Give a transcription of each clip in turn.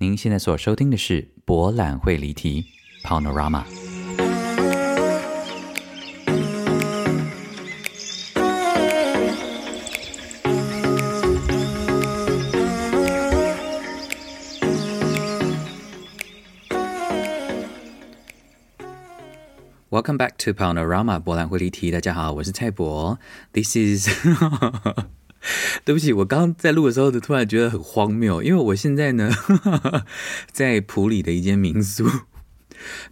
您现在所收听的是《博览会离题》（Panorama）。Welcome back to Panorama，博览会离题。大家好，我是蔡博。This is 对不起，我刚刚在录的时候，就突然觉得很荒谬，因为我现在呢，在普里的一间民宿，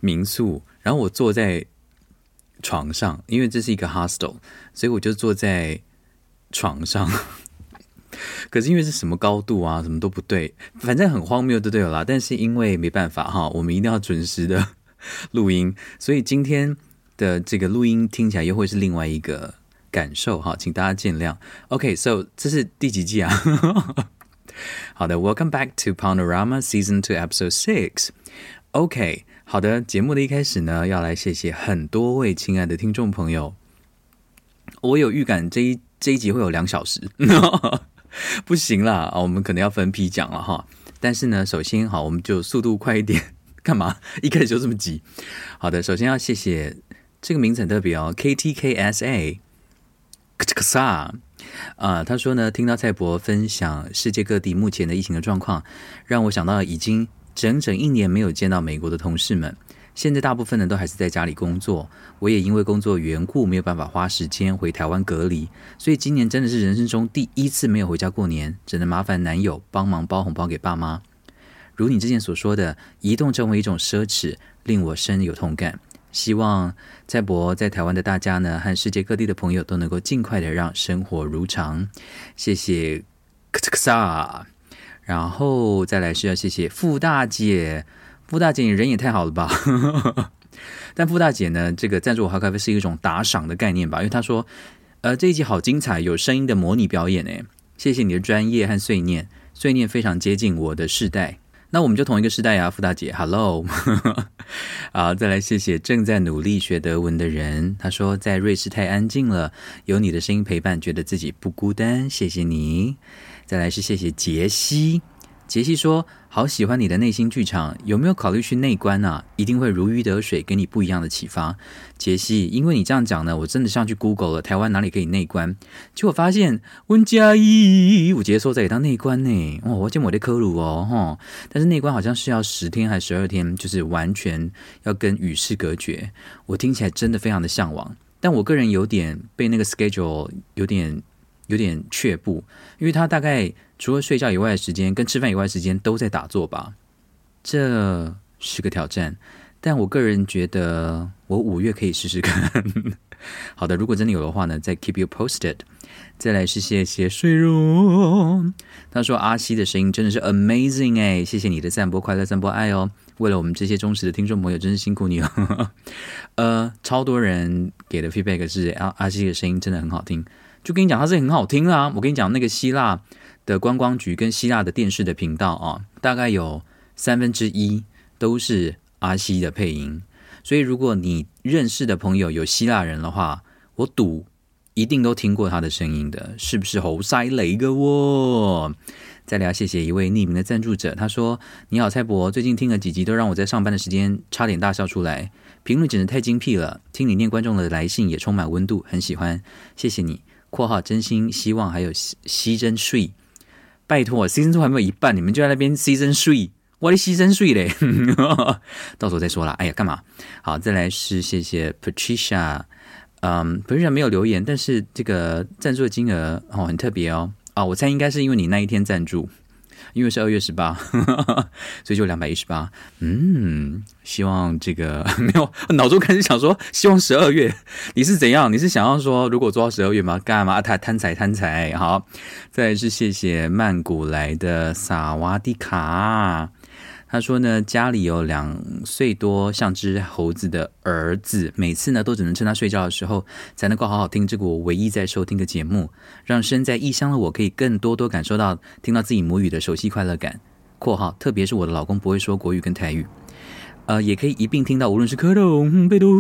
民宿，然后我坐在床上，因为这是一个 hostel，所以我就坐在床上。可是因为是什么高度啊，什么都不对，反正很荒谬，就对了啦。但是因为没办法哈，我们一定要准时的录音，所以今天的这个录音听起来又会是另外一个。感受哈，请大家见谅。OK，so 这是第几季啊？好的，Welcome back to Panorama Season Two Episode Six。OK，好的，节目的一开始呢，要来谢谢很多位亲爱的听众朋友。我有预感这一这一集会有两小时，不行啦，我们可能要分批讲了哈。但是呢，首先好，我们就速度快一点。干嘛？一开始就这么急？好的，首先要谢谢这个名字很特别哦，KTKSA。这个啥啊？他说呢，听到蔡博分享世界各地目前的疫情的状况，让我想到已经整整一年没有见到美国的同事们。现在大部分人都还是在家里工作，我也因为工作缘故没有办法花时间回台湾隔离，所以今年真的是人生中第一次没有回家过年，只能麻烦男友帮忙包红包给爸妈。如你之前所说的，移动成为一种奢侈，令我深有同感。希望在博在台湾的大家呢，和世界各地的朋友都能够尽快的让生活如常。谢谢克克萨，然后再来是要谢谢傅大姐，傅大姐你人也太好了吧？但傅大姐呢，这个赞助我喝咖啡是一种打赏的概念吧？因为她说，呃，这一集好精彩，有声音的模拟表演诶，谢谢你的专业和碎念，碎念非常接近我的世代。那我们就同一个时代呀，傅大姐，Hello，好，再来谢谢正在努力学德文的人。他说在瑞士太安静了，有你的声音陪伴，觉得自己不孤单，谢谢你。再来是谢谢杰西。杰西说：“好喜欢你的内心剧场，有没有考虑去内观啊？一定会如鱼得水，给你不一样的启发。”杰西，因为你这样讲呢，我真的上去 Google 了，台湾哪里可以内观？结果发现温嘉怡，我接受在当内观呢。哦，我见我的科鲁哦，哈，但是内观好像是要十天还是十二天，就是完全要跟与世隔绝。我听起来真的非常的向往，但我个人有点被那个 schedule 有点有点却步，因为他大概。除了睡觉以外的时间，跟吃饭以外的时间都在打坐吧，这是个挑战。但我个人觉得，我五月可以试试看。好的，如果真的有的话呢，再 keep you posted。再来是谢谢睡容，他说阿西的声音真的是 amazing 哎，谢谢你的散播快乐，散播爱哦。为了我们这些忠实的听众朋友，真是辛苦你了。呃，超多人给的 feedback 是阿阿西的声音真的很好听，就跟你讲，他是很好听啊。我跟你讲，那个希腊。的观光局跟希腊的电视的频道啊，大概有三分之一都是阿西的配音，所以如果你认识的朋友有希腊人的话，我赌一定都听过他的声音的，是不是猴塞雷个喔？再来谢谢一位匿名的赞助者，他说：“你好，蔡博，最近听了几集，都让我在上班的时间差点大笑出来，评论简直太精辟了，听你念观众的来信也充满温度，很喜欢，谢谢你。”（括号真心希望还有西真睡。拜托，Season Two 还没有一半，你们就在那边 Season Three，我的 Season Three 嘞，到时候再说啦。哎呀，干嘛？好，再来是谢谢 Patricia，嗯，Patricia 没有留言，但是这个赞助的金额哦很特别哦，啊、哦，我猜应该是因为你那一天赞助。因为是二月十八，所以就两百一十八。嗯，希望这个 没有脑中开始想说，希望十二月你是怎样？你是想要说，如果做到十二月吗？干嘛？他贪财贪财。好，再来是谢谢曼谷来的萨瓦迪卡。他说呢，家里有两岁多像只猴子的儿子，每次呢都只能趁他睡觉的时候才能够好好听这个我唯一在收听的节目，让身在异乡的我可以更多多感受到听到自己母语的熟悉快乐感。（括号特别是我的老公不会说国语跟台语，呃，也可以一并听到无论是科隆、贝多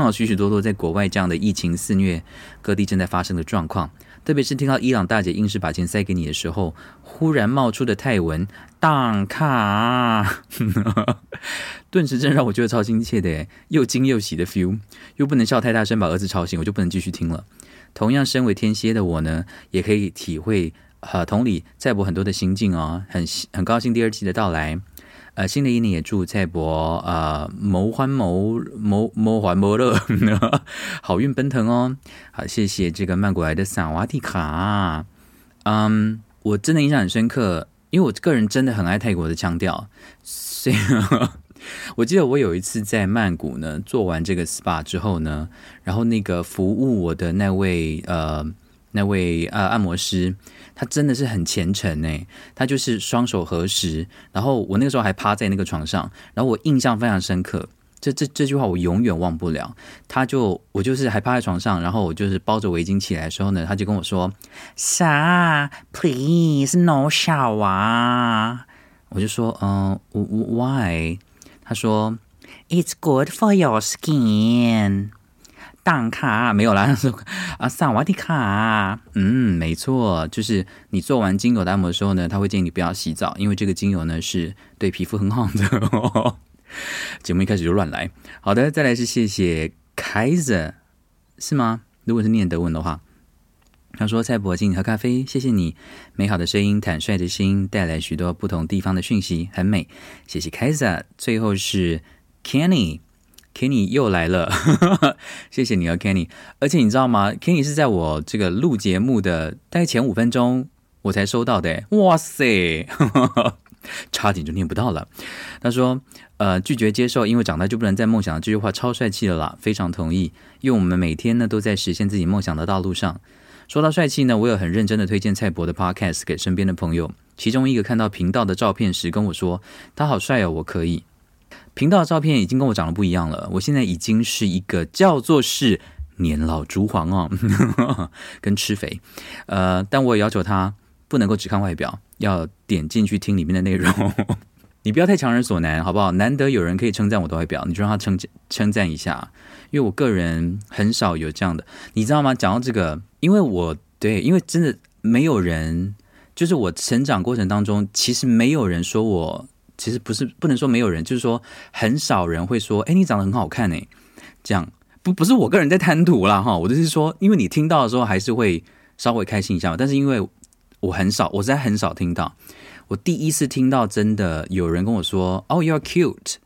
啊，许许多多在国外这样的疫情肆虐，各地正在发生的状况。特别是听到伊朗大姐硬是把钱塞给你的时候，忽然冒出的泰文“当卡”，顿时真让我觉得超亲切的，又惊又喜的 feel，又不能笑太大声把儿子吵醒，我就不能继续听了。同样身为天蝎的我呢，也可以体会呃同理蔡伯很多的心境哦，很很高兴第二季的到来。呃，新的一年也祝蔡博呃谋欢谋谋谋欢谋乐，好运奔腾哦！好，谢谢这个曼谷来的萨瓦迪卡。嗯，我真的印象很深刻，因为我个人真的很爱泰国的腔调，所以 我记得我有一次在曼谷呢做完这个 SPA 之后呢，然后那个服务我的那位呃那位呃按摩师。他真的是很虔诚诶，他就是双手合十，然后我那个时候还趴在那个床上，然后我印象非常深刻，这这这句话我永远忘不了。他就我就是还趴在床上，然后我就是包着围巾起来的时候呢，他就跟我说啥 please no shower。”我就说：“嗯，Why？” 他说：“It's good for your skin。”当卡没有啦，他说啊，萨瓦迪卡，嗯，没错，就是你做完精油的按摩的时候呢，他会建议你不要洗澡，因为这个精油呢是对皮肤很好的。节目一开始就乱来，好的，再来是谢谢 Kaiser，是吗？如果是念德文的话，他说蔡伯请你喝咖啡，谢谢你 美好的声音，坦率的心带来许多不同地方的讯息，很美，谢谢 Kaiser。最后是 Kenny。Kenny 又来了，谢谢你哦，Kenny。而且你知道吗？Kenny 是在我这个录节目的大概前五分钟我才收到的。哇塞，差点就念不到了。他说：“呃，拒绝接受，因为长大就不能再梦想这句话超帅气的啦，非常同意。因为我们每天呢都在实现自己梦想的道路上。说到帅气呢，我有很认真的推荐蔡博的 Podcast 给身边的朋友。其中一个看到频道的照片时跟我说：他好帅哦，我可以。”频道的照片已经跟我长得不一样了，我现在已经是一个叫做是年老珠黄哦，跟吃肥，呃，但我也要求他不能够只看外表，要点进去听里面的内容。你不要太强人所难，好不好？难得有人可以称赞我的外表，你就让他称称赞一下，因为我个人很少有这样的，你知道吗？讲到这个，因为我对，因为真的没有人，就是我成长过程当中，其实没有人说我。其实不是不能说没有人，就是说很少人会说，哎，你长得很好看诶，这样不不是我个人在贪图啦哈，我就是说，因为你听到的时候还是会稍微开心一下，但是因为我很少，我实在很少听到，我第一次听到真的有人跟我说，哦，you're cute，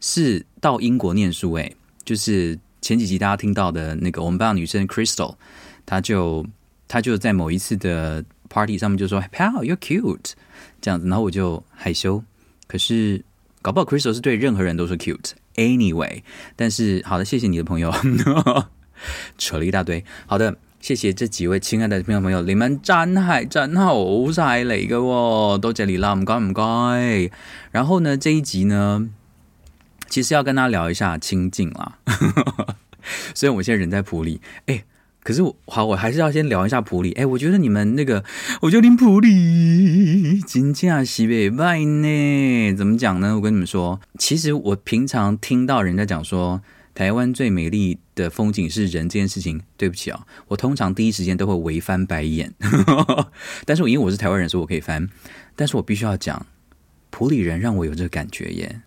是到英国念书诶，就是前几集大家听到的那个我们班的女生 Crystal，她就她就在某一次的 party 上面就说，pal，you're cute，这样子，然后我就害羞。可是，搞不好 Crystal 是对任何人都是 cute。Anyway，但是好的，谢谢你的朋友，扯了一大堆。好的，谢谢这几位亲爱的听众朋友，你们真系真好晒嚟嘅喎，多谢你啦，唔该唔该。然后呢，这一集呢，其实要跟大家聊一下清境啦。虽然我现在人在埔里，哎。可是我好，我还是要先聊一下普里。哎，我觉得你们那个，我觉得你埔里真正是袂歹呢。怎么讲呢？我跟你们说，其实我平常听到人家讲说台湾最美丽的风景是人这件事情，对不起啊，我通常第一时间都会微翻白眼。但是我因为我是台湾人，所以我可以翻。但是我必须要讲，普里人让我有这个感觉耶。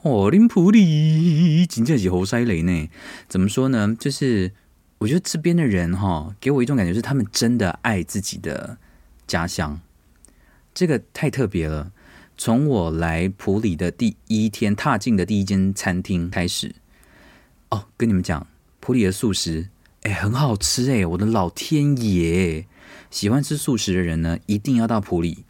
哦，林普里真正是好犀利呢。怎么说呢？就是。我觉得这边的人哈，给我一种感觉是他们真的爱自己的家乡，这个太特别了。从我来普里的第一天踏进的第一间餐厅开始，哦，跟你们讲，普里的素食，哎，很好吃哎，我的老天爷！喜欢吃素食的人呢，一定要到普里。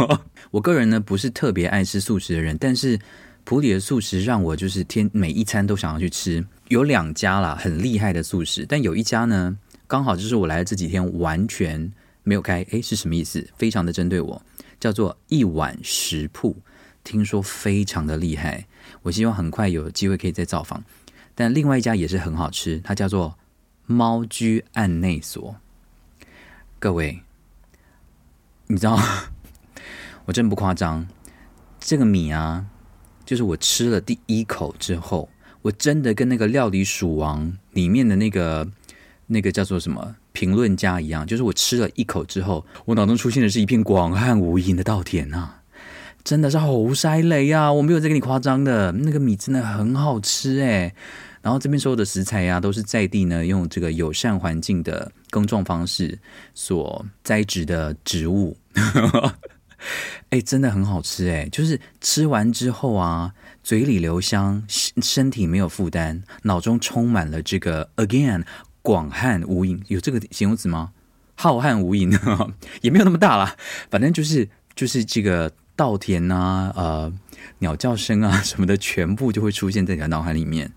我个人呢，不是特别爱吃素食的人，但是普里的素食让我就是天每一餐都想要去吃。有两家啦，很厉害的素食，但有一家呢，刚好就是我来的这几天完全没有开。诶，是什么意思？非常的针对我，叫做一碗食铺，听说非常的厉害。我希望很快有机会可以再造访。但另外一家也是很好吃，它叫做猫居案内所。各位，你知道，我真不夸张，这个米啊，就是我吃了第一口之后。我真的跟那个料理鼠王里面的那个那个叫做什么评论家一样，就是我吃了一口之后，我脑中出现的是一片广汉无垠的稻田啊，真的是好塞雷啊！我没有在跟你夸张的，那个米真的很好吃哎。然后这边所有的食材呀、啊，都是在地呢，用这个友善环境的耕种方式所栽植的植物，哎，真的很好吃哎！就是吃完之后啊，嘴里留香，身体没有负担，脑中充满了这个 again 广汉无垠，有这个形容词吗？浩瀚无垠 也没有那么大啦，反正就是就是这个稻田啊，呃，鸟叫声啊 什么的，全部就会出现在你的脑海里面。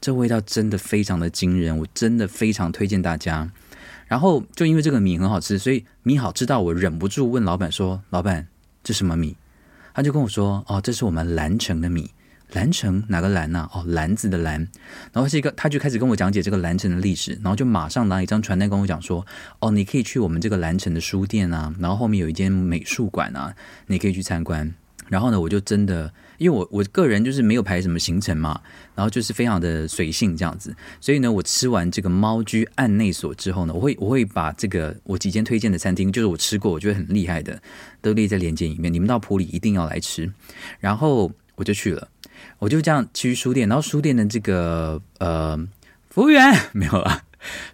这味道真的非常的惊人，我真的非常推荐大家。然后就因为这个米很好吃，所以米好吃到我忍不住问老板说：“老板，这什么米？”他就跟我说：“哦，这是我们兰城的米。兰城哪个兰呢？哦，篮子的篮。然后是一个，他就开始跟我讲解这个兰城的历史，然后就马上拿一张传单跟我讲说：哦，你可以去我们这个兰城的书店啊，然后后面有一间美术馆啊，你可以去参观。然后呢，我就真的。”因为我我个人就是没有排什么行程嘛，然后就是非常的随性这样子，所以呢，我吃完这个猫居案内所之后呢，我会我会把这个我几间推荐的餐厅，就是我吃过我觉得很厉害的，都列在链接里面。你们到普里一定要来吃，然后我就去了，我就这样去书店，然后书店的这个呃服务员 没有了，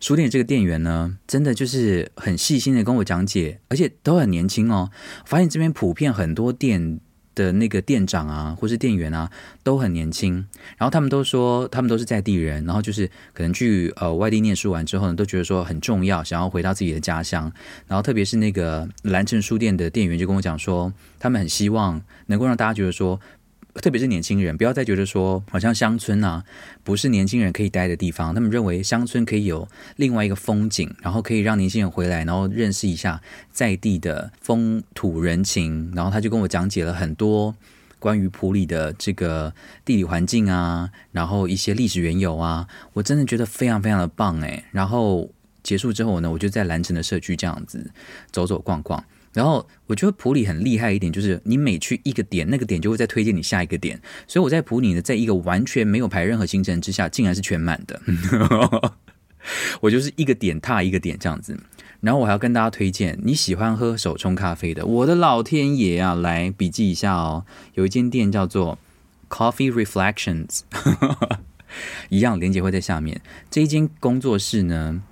书店这个店员呢，真的就是很细心的跟我讲解，而且都很年轻哦。发现这边普遍很多店。的那个店长啊，或是店员啊，都很年轻。然后他们都说，他们都是在地人。然后就是可能去呃外地念书完之后呢，都觉得说很重要，想要回到自己的家乡。然后特别是那个兰城书店的店员就跟我讲说，他们很希望能够让大家觉得说。特别是年轻人，不要再觉得说好像乡村啊，不是年轻人可以待的地方。他们认为乡村可以有另外一个风景，然后可以让年轻人回来，然后认识一下在地的风土人情。然后他就跟我讲解了很多关于普里的这个地理环境啊，然后一些历史缘由啊，我真的觉得非常非常的棒诶。然后结束之后呢，我就在兰城的社区这样子走走逛逛。然后我觉得普里很厉害一点，就是你每去一个点，那个点就会再推荐你下一个点。所以我在普里呢，在一个完全没有排任何行程之下，竟然是全满的。我就是一个点踏一个点这样子。然后我还要跟大家推荐，你喜欢喝手冲咖啡的，我的老天爷啊，来笔记一下哦。有一间店叫做 Coffee Reflections，一样链接会在下面。这一间工作室呢，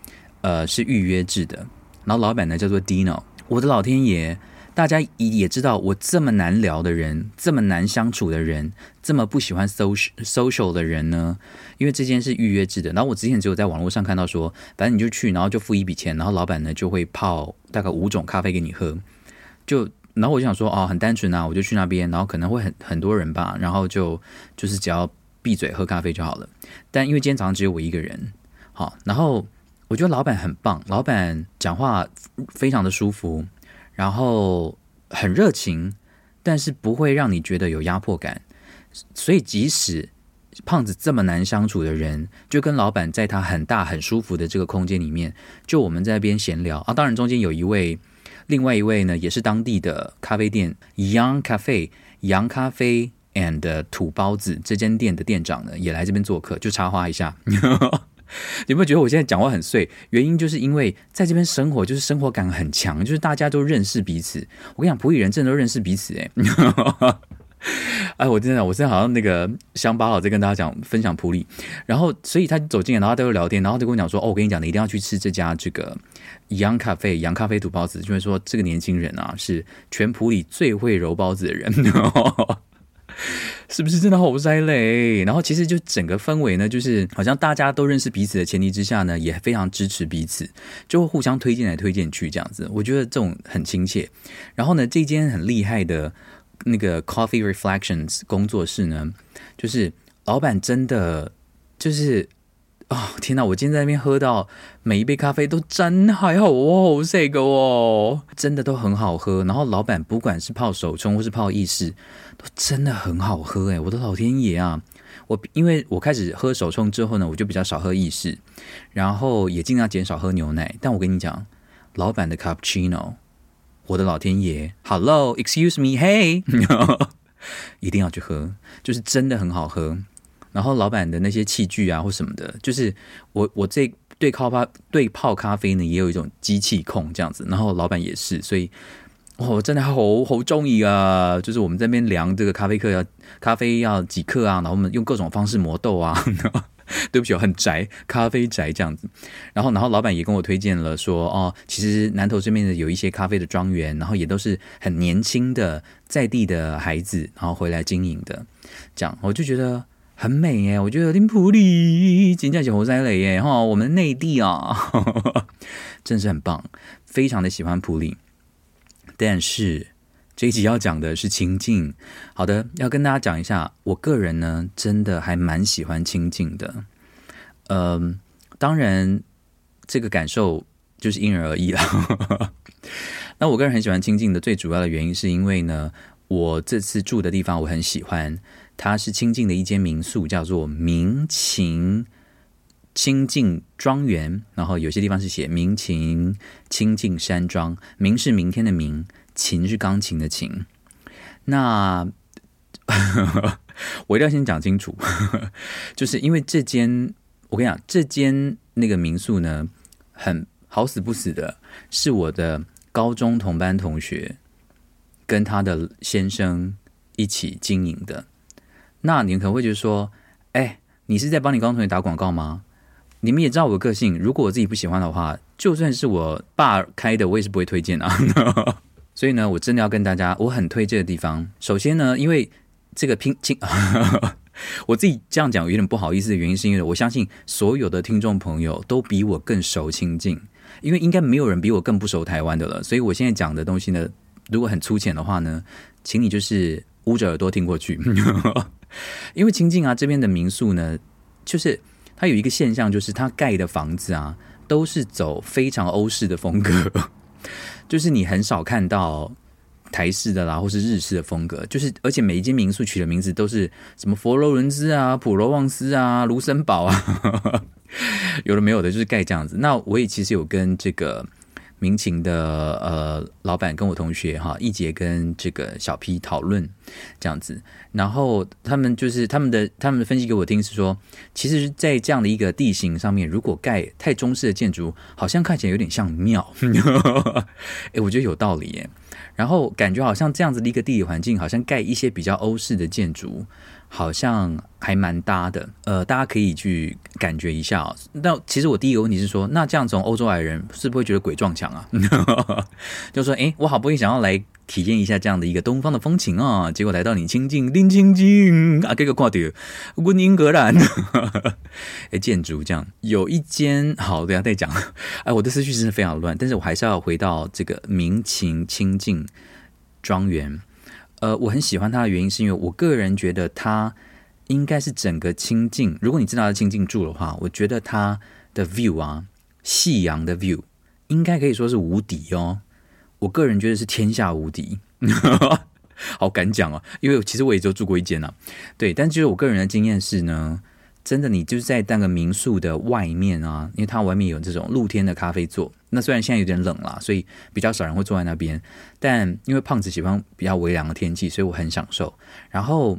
呃，是预约制的，然后老板呢叫做 Dino。我的老天爷，大家也知道我这么难聊的人，这么难相处的人，这么不喜欢 social social 的人呢？因为这件是预约制的。然后我之前只有在网络上看到说，反正你就去，然后就付一笔钱，然后老板呢就会泡大概五种咖啡给你喝。就然后我就想说，哦，很单纯啊，我就去那边，然后可能会很很多人吧，然后就就是只要闭嘴喝咖啡就好了。但因为今天早上只有我一个人，好，然后。我觉得老板很棒，老板讲话非常的舒服，然后很热情，但是不会让你觉得有压迫感。所以即使胖子这么难相处的人，就跟老板在他很大很舒服的这个空间里面，就我们在那边闲聊啊。当然中间有一位，另外一位呢也是当地的咖啡店 Young Cafe 洋咖啡 and 土包子这间店的店长呢也来这边做客，就插花一下。有没有觉得我现在讲话很碎？原因就是因为在这边生活，就是生活感很强，就是大家都认识彼此。我跟你讲，普里人真的都认识彼此哎！哎，我真的，我现在好像那个乡巴佬在跟大家讲分享普里，然后所以他走进来，然后他就聊天，然后就跟我讲说：“哦，我跟你讲，你一定要去吃这家这个洋咖啡，洋咖啡土包子，就是说这个年轻人啊，是全普里最会揉包子的人。” 是不是真的好塞嘞？然后其实就整个氛围呢，就是好像大家都认识彼此的前提之下呢，也非常支持彼此，就会互相推荐来推荐去这样子。我觉得这种很亲切。然后呢，这间很厉害的那个 Coffee Reflections 工作室呢，就是老板真的就是。哦，天哪！我今天在那边喝到每一杯咖啡都真还好哦，这个哦，真的都很好喝。然后老板不管是泡手冲或是泡意式，真的很好喝诶，我的老天爷啊！我因为我开始喝手冲之后呢，我就比较少喝意式，然后也尽量减少喝牛奶。但我跟你讲，老板的 cappuccino，我的老天爷，Hello，Excuse me，Hey，一定要去喝，就是真的很好喝。然后老板的那些器具啊或什么的，就是我我这对泡咖对泡咖啡呢也有一种机器控这样子，然后老板也是，所以哦，真的好好中意啊！就是我们这边量这个咖啡克要咖啡要几克啊，然后我们用各种方式磨豆啊。对不起，我很宅，咖啡宅这样子。然后，然后老板也跟我推荐了说，哦，其实南投这边的有一些咖啡的庄园，然后也都是很年轻的在地的孩子，然后回来经营的。这样，我就觉得很美耶。我觉得林普里金家小猴塞雷耶哈，我们内地啊，真是很棒，非常的喜欢普里。但是。这一集要讲的是清静，好的，要跟大家讲一下，我个人呢，真的还蛮喜欢清静的。嗯、当然，这个感受就是因人而异了。那我个人很喜欢清静的最主要的原因，是因为呢，我这次住的地方我很喜欢，它是清静的一间民宿，叫做明晴清净庄园，然后有些地方是写明晴清净山庄，明是明天的明。琴是钢琴的琴，那 我一定要先讲清楚，就是因为这间，我跟你讲，这间那个民宿呢，很好死不死的，是我的高中同班同学跟他的先生一起经营的。那你可能会觉得说，哎，你是在帮你高中同学打广告吗？你们也知道我的个性，如果我自己不喜欢的话，就算是我爸开的，我也是不会推荐啊。所以呢，我真的要跟大家，我很推这个地方。首先呢，因为这个拼清，我自己这样讲有点不好意思的原因，是因为我相信所有的听众朋友都比我更熟清境，因为应该没有人比我更不熟台湾的了。所以我现在讲的东西呢，如果很粗浅的话呢，请你就是捂着耳朵听过去。因为清境啊，这边的民宿呢，就是它有一个现象，就是它盖的房子啊，都是走非常欧式的风格。就是你很少看到台式的啦，或是日式的风格。就是而且每一间民宿取的名字都是什么佛罗伦斯啊、普罗旺斯啊、卢森堡啊，有的没有的，就是盖这样子。那我也其实有跟这个。民情的呃老板跟我同学哈，一杰跟这个小 P 讨论这样子，然后他们就是他们的他们的分析给我听是说，其实，在这样的一个地形上面，如果盖太中式的建筑，好像看起来有点像庙。哎，我觉得有道理耶。然后感觉好像这样子的一个地理环境，好像盖一些比较欧式的建筑。好像还蛮搭的，呃，大家可以去感觉一下哦。那其实我第一个问题是说，那这样从欧洲来人是不是会觉得鬼撞墙啊？就说，诶，我好不容易想要来体验一下这样的一个东方的风情啊，结果来到你清境，林清境啊，这个挂掉，温英格兰，诶，建筑这样有一间，好，等下再讲。哎，我的思绪真的非常乱，但是我还是要回到这个明晴清境庄园。呃，我很喜欢它的原因，是因为我个人觉得它应该是整个清境。如果你知道在清境住的话，我觉得它的 view 啊，夕阳的 view 应该可以说是无敌哦。我个人觉得是天下无敌，好敢讲哦，因为其实我也就住过一间啊。对，但就是我个人的经验是呢。真的，你就是在那个民宿的外面啊，因为它外面有这种露天的咖啡座。那虽然现在有点冷了，所以比较少人会坐在那边。但因为胖子喜欢比较微凉的天气，所以我很享受。然后，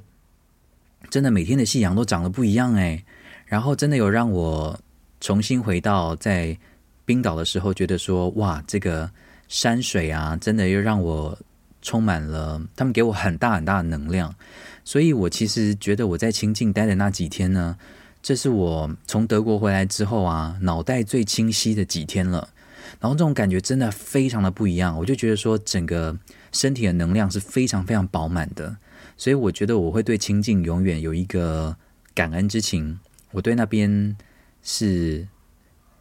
真的每天的夕阳都长得不一样哎。然后真的有让我重新回到在冰岛的时候，觉得说哇，这个山水啊，真的又让我充满了，他们给我很大很大的能量。所以我其实觉得我在清境待的那几天呢，这是我从德国回来之后啊，脑袋最清晰的几天了。然后这种感觉真的非常的不一样，我就觉得说整个身体的能量是非常非常饱满的。所以我觉得我会对清境永远有一个感恩之情。我对那边是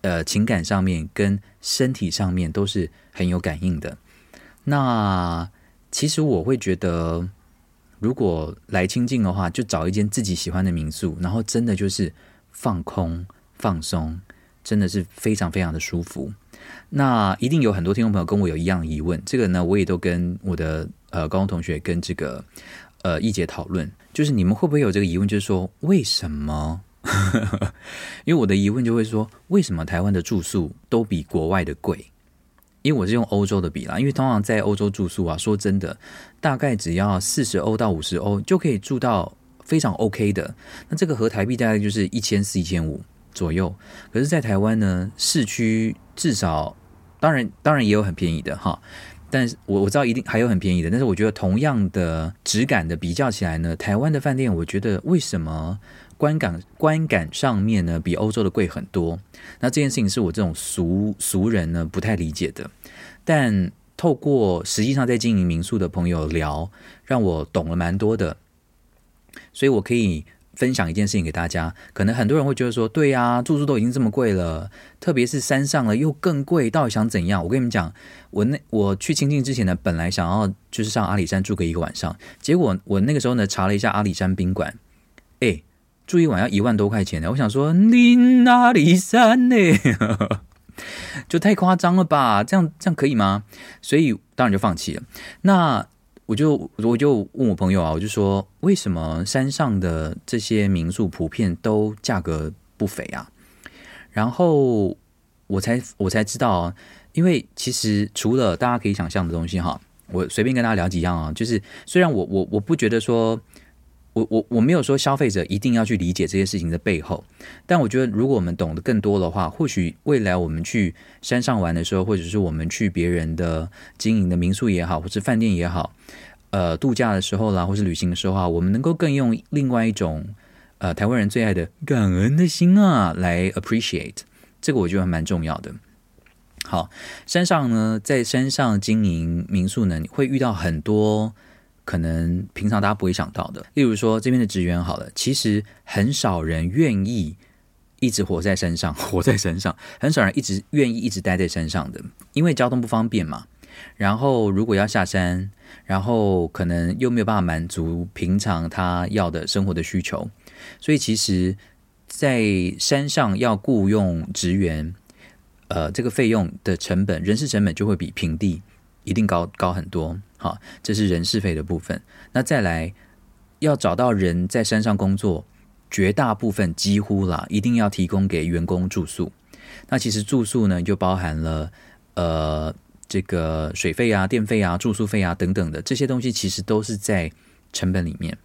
呃情感上面跟身体上面都是很有感应的。那其实我会觉得。如果来清境的话，就找一间自己喜欢的民宿，然后真的就是放空放松，真的是非常非常的舒服。那一定有很多听众朋友跟我有一样疑问，这个呢，我也都跟我的呃高中同学跟这个呃一姐讨论，就是你们会不会有这个疑问，就是说为什么？因为我的疑问就会说，为什么台湾的住宿都比国外的贵？因为我是用欧洲的比啦，因为通常在欧洲住宿啊，说真的，大概只要四十欧到五十欧就可以住到非常 OK 的。那这个合台币大概就是一千四、一千五，左右。可是，在台湾呢，市区至少，当然当然也有很便宜的哈，但是我我知道一定还有很便宜的，但是我觉得同样的质感的比较起来呢，台湾的饭店，我觉得为什么观感观感上面呢比欧洲的贵很多？那这件事情是我这种俗俗人呢不太理解的，但。透过实际上在经营民宿的朋友聊，让我懂了蛮多的，所以我可以分享一件事情给大家。可能很多人会觉得说，对呀，住宿都已经这么贵了，特别是山上了又更贵，到底想怎样？我跟你们讲，我那我去清境之前呢，本来想要就是上阿里山住个一个晚上，结果我那个时候呢查了一下阿里山宾馆，哎，住一晚要一万多块钱呢。我想说，你哪里山呢？就太夸张了吧？这样这样可以吗？所以当然就放弃了。那我就我就问我朋友啊，我就说，为什么山上的这些民宿普遍都价格不菲啊？然后我才我才知道，因为其实除了大家可以想象的东西哈，我随便跟大家聊几样啊，就是虽然我我我不觉得说。我我我没有说消费者一定要去理解这些事情的背后，但我觉得如果我们懂得更多的话，或许未来我们去山上玩的时候，或者是我们去别人的经营的民宿也好，或是饭店也好，呃，度假的时候啦，或是旅行的时候啊，我们能够更用另外一种呃台湾人最爱的感恩的心啊来 appreciate，这个我觉得还蛮重要的。好，山上呢，在山上经营民宿呢，你会遇到很多。可能平常大家不会想到的，例如说这边的职员好了，其实很少人愿意一直活在山上，活在山上，很少人一直愿意一直待在山上的，因为交通不方便嘛。然后如果要下山，然后可能又没有办法满足平常他要的生活的需求，所以其实，在山上要雇佣职员，呃，这个费用的成本，人事成本就会比平地一定高高很多。好，这是人事费的部分。那再来要找到人在山上工作，绝大部分几乎啦，一定要提供给员工住宿。那其实住宿呢，就包含了呃这个水费啊、电费啊、住宿费啊等等的这些东西，其实都是在成本里面。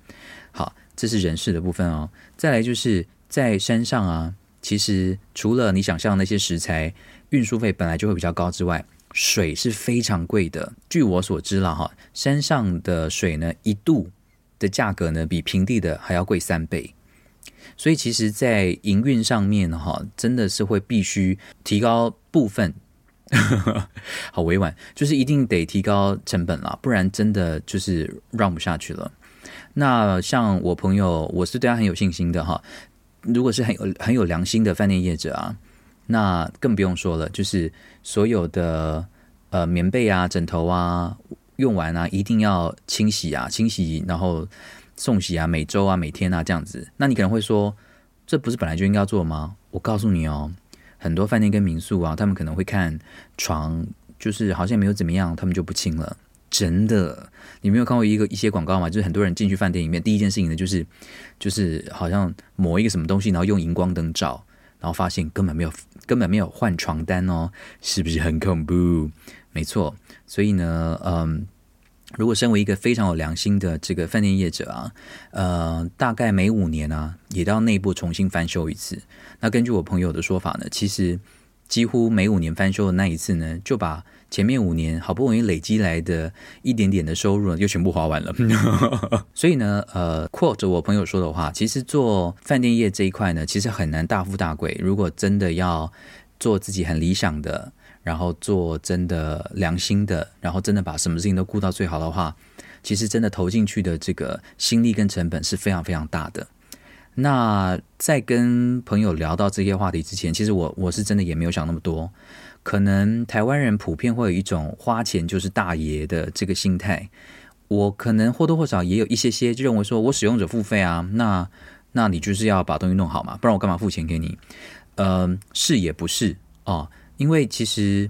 好，这是人事的部分哦。再来就是在山上啊，其实除了你想象那些食材运输费本来就会比较高之外，水是非常贵的，据我所知了哈，山上的水呢，一度的价格呢，比平地的还要贵三倍，所以其实，在营运上面哈，真的是会必须提高部分，好委婉，就是一定得提高成本了，不然真的就是让不下去了。那像我朋友，我是对他很有信心的哈，如果是很有很有良心的饭店业者啊。那更不用说了，就是所有的呃棉被啊、枕头啊，用完啊一定要清洗啊、清洗，然后送洗啊，每周啊、每天啊这样子。那你可能会说，这不是本来就应该要做吗？我告诉你哦，很多饭店跟民宿啊，他们可能会看床，就是好像没有怎么样，他们就不清了。真的，你没有看过一个一些广告吗？就是很多人进去饭店里面，第一件事情呢，就是就是好像抹一个什么东西，然后用荧光灯照。然后发现根本没有根本没有换床单哦，是不是很恐怖？没错，所以呢，嗯，如果身为一个非常有良心的这个饭店业者啊，呃，大概每五年呢，也到内部重新翻修一次。那根据我朋友的说法呢，其实几乎每五年翻修的那一次呢，就把。前面五年好不容易累积来的一点点的收入呢，就全部花完了。所以呢，呃，quote 我朋友说的话，其实做饭店业这一块呢，其实很难大富大贵。如果真的要做自己很理想的，然后做真的良心的，然后真的把什么事情都顾到最好的话，其实真的投进去的这个心力跟成本是非常非常大的。那在跟朋友聊到这些话题之前，其实我我是真的也没有想那么多。可能台湾人普遍会有一种花钱就是大爷的这个心态，我可能或多或少也有一些些就认为说，我使用者付费啊，那那你就是要把东西弄好嘛，不然我干嘛付钱给你？呃，是也不是哦，因为其实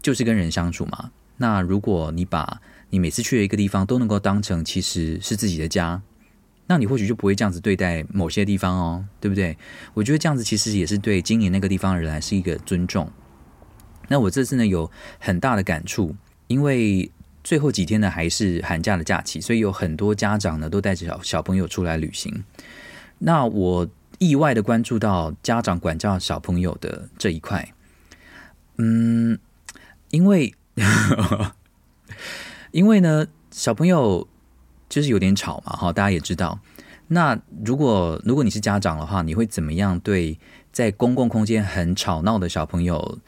就是跟人相处嘛。那如果你把你每次去的一个地方都能够当成其实是自己的家，那你或许就不会这样子对待某些地方哦，对不对？我觉得这样子其实也是对经营那个地方的人来是一个尊重。那我这次呢有很大的感触，因为最后几天呢还是寒假的假期，所以有很多家长呢都带着小小朋友出来旅行。那我意外的关注到家长管教小朋友的这一块。嗯，因为 因为呢，小朋友就是有点吵嘛，哈，大家也知道。那如果如果你是家长的话，你会怎么样对在公共空间很吵闹的小朋友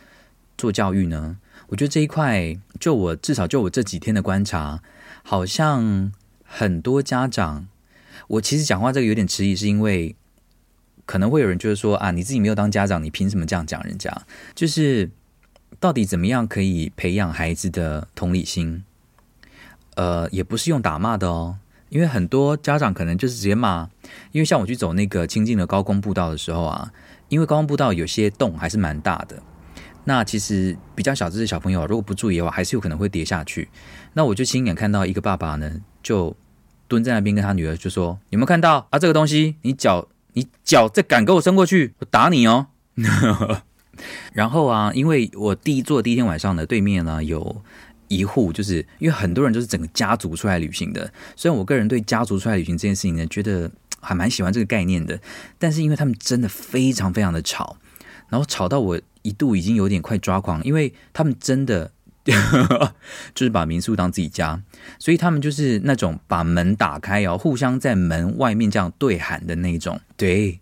做教育呢？我觉得这一块，就我至少就我这几天的观察，好像很多家长，我其实讲话这个有点迟疑，是因为可能会有人就是说啊，你自己没有当家长，你凭什么这样讲人家？就是到底怎么样可以培养孩子的同理心？呃，也不是用打骂的哦，因为很多家长可能就是直接骂，因为像我去走那个清境的高空步道的时候啊，因为高空步道有些洞还是蛮大的。那其实比较小只的小朋友，如果不注意的话，还是有可能会跌下去。那我就亲眼看到一个爸爸呢，就蹲在那边跟他女儿就说：“有没有看到啊？这个东西，你脚你脚再敢给我伸过去，我打你哦。”然后啊，因为我第一坐第一天晚上呢，对面呢有一户，就是因为很多人都是整个家族出来旅行的。虽然我个人对家族出来旅行这件事情呢，觉得还蛮喜欢这个概念的，但是因为他们真的非常非常的吵，然后吵到我。一度已经有点快抓狂，因为他们真的 就是把民宿当自己家，所以他们就是那种把门打开哦，互相在门外面这样对喊的那种。对，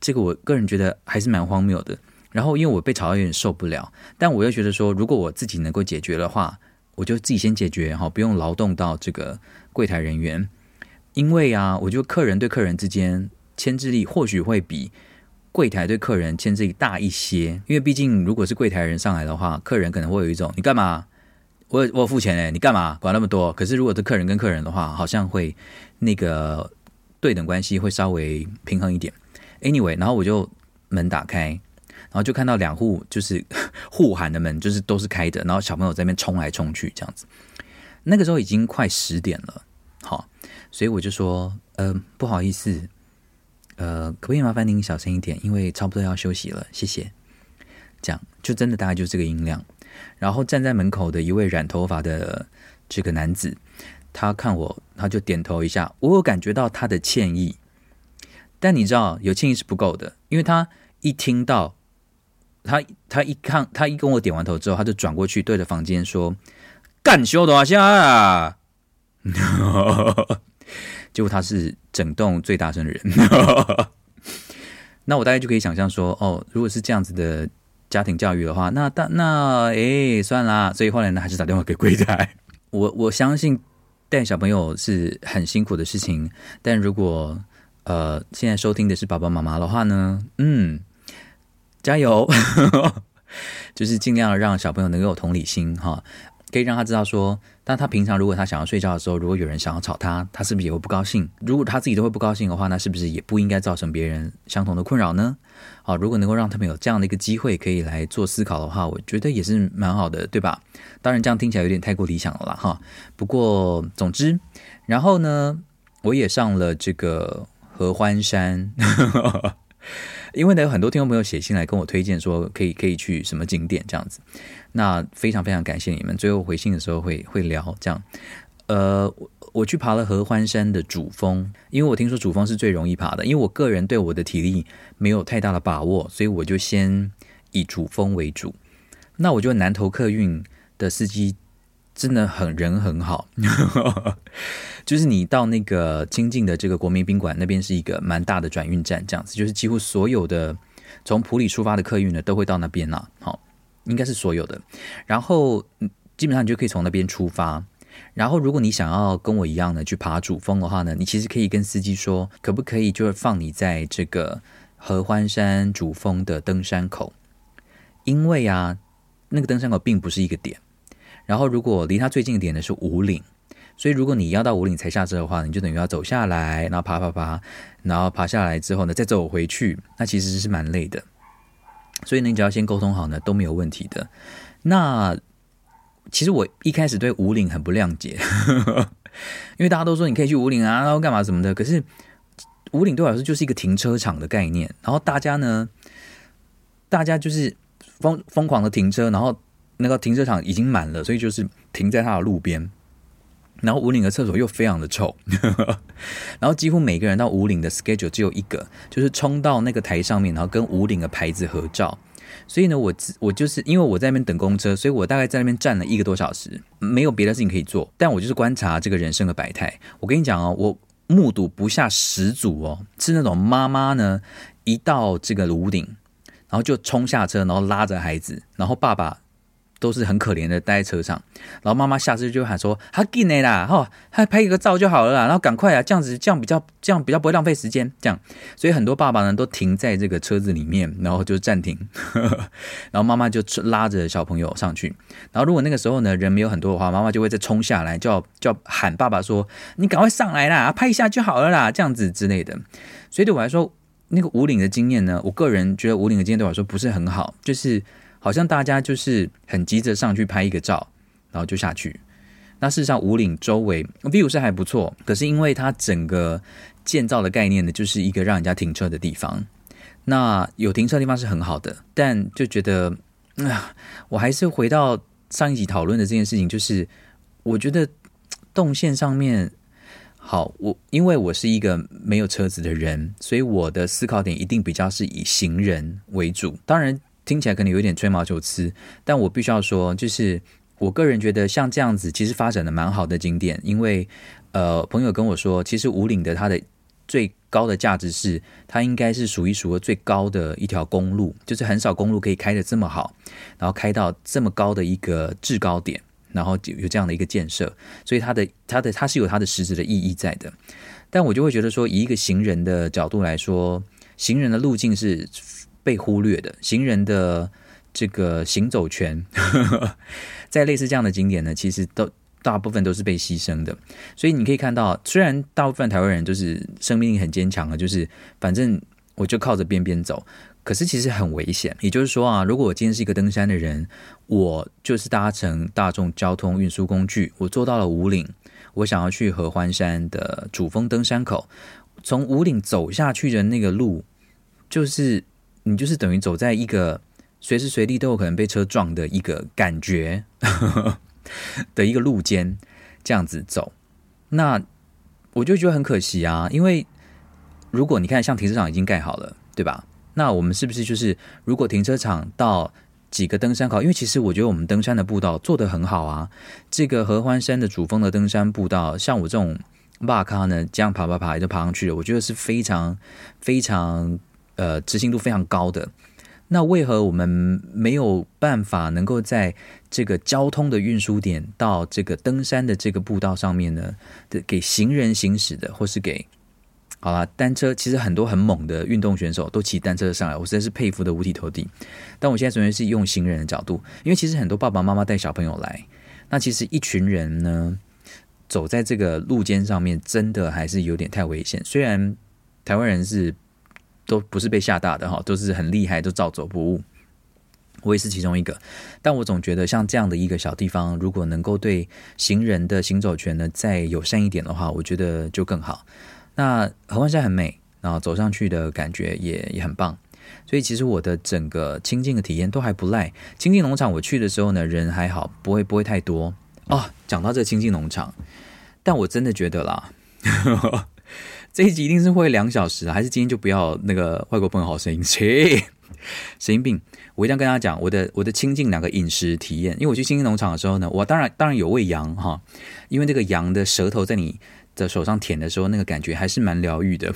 这个我个人觉得还是蛮荒谬的。然后因为我被吵到有点受不了，但我又觉得说，如果我自己能够解决的话，我就自己先解决哈，不用劳动到这个柜台人员。因为啊，我觉得客人对客人之间牵制力或许会比。柜台对客人牵制大一些，因为毕竟如果是柜台人上来的话，客人可能会有一种你干嘛？我我付钱诶，你干嘛管那么多？可是如果是客人跟客人的话，好像会那个对等关系会稍微平衡一点。Anyway，然后我就门打开，然后就看到两户就是互喊的门，就是都是开的，然后小朋友在那边冲来冲去这样子。那个时候已经快十点了，好，所以我就说，嗯、不好意思。呃，可不可以麻烦您小声一点？因为差不多要休息了，谢谢。这样就真的大概就是这个音量。然后站在门口的一位染头发的这个男子，他看我，他就点头一下。我有感觉到他的歉意，但你知道，有歉意是不够的，因为他一听到他，他一看，他一跟我点完头之后，他就转过去对着房间说：“干修多少下啊？” 结果他是整栋最大声的人，那我大概就可以想象说，哦，如果是这样子的家庭教育的话，那那那诶，算啦。所以后来呢，还是打电话给柜台。我我相信带小朋友是很辛苦的事情，但如果呃现在收听的是爸爸妈妈的话呢，嗯，加油，就是尽量让小朋友能够有同理心哈。可以让他知道说，但他平常如果他想要睡觉的时候，如果有人想要吵他，他是不是也会不高兴？如果他自己都会不高兴的话，那是不是也不应该造成别人相同的困扰呢？好，如果能够让他们有这样的一个机会可以来做思考的话，我觉得也是蛮好的，对吧？当然这样听起来有点太过理想了啦，哈。不过总之，然后呢，我也上了这个合欢山。因为呢，有很多听众朋友写信来跟我推荐说，可以可以去什么景点这样子，那非常非常感谢你们。最后回信的时候会会聊这样，呃，我我去爬了合欢山的主峰，因为我听说主峰是最容易爬的，因为我个人对我的体力没有太大的把握，所以我就先以主峰为主。那我就南投客运的司机。真的很人很好，就是你到那个清境的这个国民宾馆那边是一个蛮大的转运站，这样子，就是几乎所有的从普里出发的客运呢都会到那边啦。好，应该是所有的。然后基本上你就可以从那边出发。然后如果你想要跟我一样的去爬主峰的话呢，你其实可以跟司机说，可不可以就是放你在这个合欢山主峰的登山口，因为啊，那个登山口并不是一个点。然后，如果离它最近的点的是五岭，所以如果你要到五岭才下车的话，你就等于要走下来，然后爬爬爬，然后爬下来之后呢，再走回去，那其实是蛮累的。所以呢，你只要先沟通好呢，都没有问题的。那其实我一开始对五岭很不谅解，因为大家都说你可以去五岭啊，然后干嘛什么的。可是五岭对我来说就是一个停车场的概念，然后大家呢，大家就是疯疯狂的停车，然后。那个停车场已经满了，所以就是停在他的路边。然后武岭的厕所又非常的臭，然后几乎每个人到武岭的 schedule 只有一个，就是冲到那个台上面，然后跟武岭的牌子合照。所以呢，我我就是因为我在那边等公车，所以我大概在那边站了一个多小时，没有别的事情可以做，但我就是观察这个人生的百态。我跟你讲哦，我目睹不下十组哦，是那种妈妈呢，一到这个武岭，然后就冲下车，然后拉着孩子，然后爸爸。都是很可怜的待在车上，然后妈妈下车就喊说：“他给你啦，哈，拍一个照就好了啦，然后赶快啊，这样子这样比较这样比较不会浪费时间，这样。所以很多爸爸呢都停在这个车子里面，然后就暂停，然后妈妈就拉着小朋友上去。然后如果那个时候呢人没有很多的话，妈妈就会再冲下来叫叫喊爸爸说：你赶快上来啦，拍一下就好了啦，这样子之类的。所以对我来说，那个武岭的经验呢，我个人觉得武岭的经验对我来说不是很好，就是。好像大家就是很急着上去拍一个照，然后就下去。那事实上，五岭周围 view 是还不错，可是因为它整个建造的概念呢，就是一个让人家停车的地方。那有停车的地方是很好的，但就觉得啊，我还是回到上一集讨论的这件事情，就是我觉得动线上面好，我因为我是一个没有车子的人，所以我的思考点一定比较是以行人为主。当然。听起来可能有点吹毛求疵，但我必须要说，就是我个人觉得像这样子，其实发展的蛮好的景点。因为呃，朋友跟我说，其实五岭的它的最高的价值是，它应该是数一数二最高的一条公路，就是很少公路可以开得这么好，然后开到这么高的一个制高点，然后有这样的一个建设，所以它的它的它是有它的实质的意义在的。但我就会觉得说，以一个行人的角度来说，行人的路径是。被忽略的行人的这个行走权，在类似这样的景点呢，其实都大部分都是被牺牲的。所以你可以看到，虽然大部分台湾人都是生命力很坚强的，就是反正我就靠着边边走，可是其实很危险。也就是说啊，如果我今天是一个登山的人，我就是搭乘大众交通运输工具，我坐到了五岭，我想要去合欢山的主峰登山口，从五岭走下去的那个路，就是。你就是等于走在一个随时随地都有可能被车撞的一个感觉 的一个路肩，这样子走，那我就觉得很可惜啊。因为如果你看，像停车场已经盖好了，对吧？那我们是不是就是如果停车场到几个登山口？因为其实我觉得我们登山的步道做得很好啊。这个合欢山的主峰的登山步道，像我这种巴卡呢，这样爬爬爬就爬上去了，我觉得是非常非常。呃，执行度非常高的，那为何我们没有办法能够在这个交通的运输点到这个登山的这个步道上面呢？的给行人行驶的，或是给好啦，单车，其实很多很猛的运动选手都骑单车上来，我实在是佩服的五体投地。但我现在纯粹是用行人的角度，因为其实很多爸爸妈妈带小朋友来，那其实一群人呢走在这个路肩上面，真的还是有点太危险。虽然台湾人是。都不是被吓大的哈，都是很厉害，都照走不误。我也是其中一个，但我总觉得像这样的一个小地方，如果能够对行人的行走权呢再友善一点的话，我觉得就更好。那合欢山很美，然后走上去的感觉也也很棒。所以其实我的整个清境的体验都还不赖。清境农场我去的时候呢，人还好，不会不会太多哦。讲到这个清境农场，但我真的觉得啦。这一集一定是会两小时，还是今天就不要那个外国朋友好声音？切，神经病！我一定要跟大家讲我的我的清境两个饮食体验。因为我去清境农场的时候呢，我当然当然有喂羊哈，因为这个羊的舌头在你的手上舔的时候，那个感觉还是蛮疗愈的。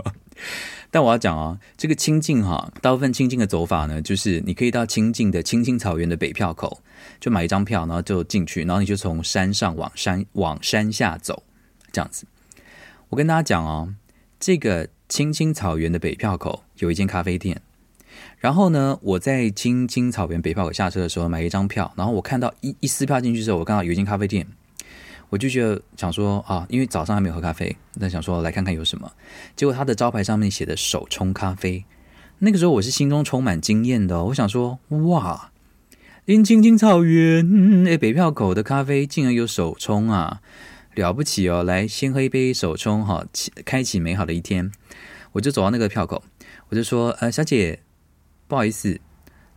但我要讲啊，这个清境哈，大部分清境的走法呢，就是你可以到清境的青青草原的北票口，就买一张票，然后就进去，然后你就从山上往山往山下走，这样子。我跟大家讲哦，这个青青草原的北票口有一间咖啡店。然后呢，我在青青草原北票口下车的时候买一张票，然后我看到一一撕票进去之后，我看到有一间咖啡店，我就觉得想说啊，因为早上还没有喝咖啡，那想说来看看有什么。结果他的招牌上面写的手冲咖啡，那个时候我是心中充满惊艳的，我想说哇，因青青草原诶北票口的咖啡竟然有手冲啊！了不起哦！来，先喝一杯手冲哈，开启美好的一天。我就走到那个票口，我就说：“呃，小姐，不好意思。”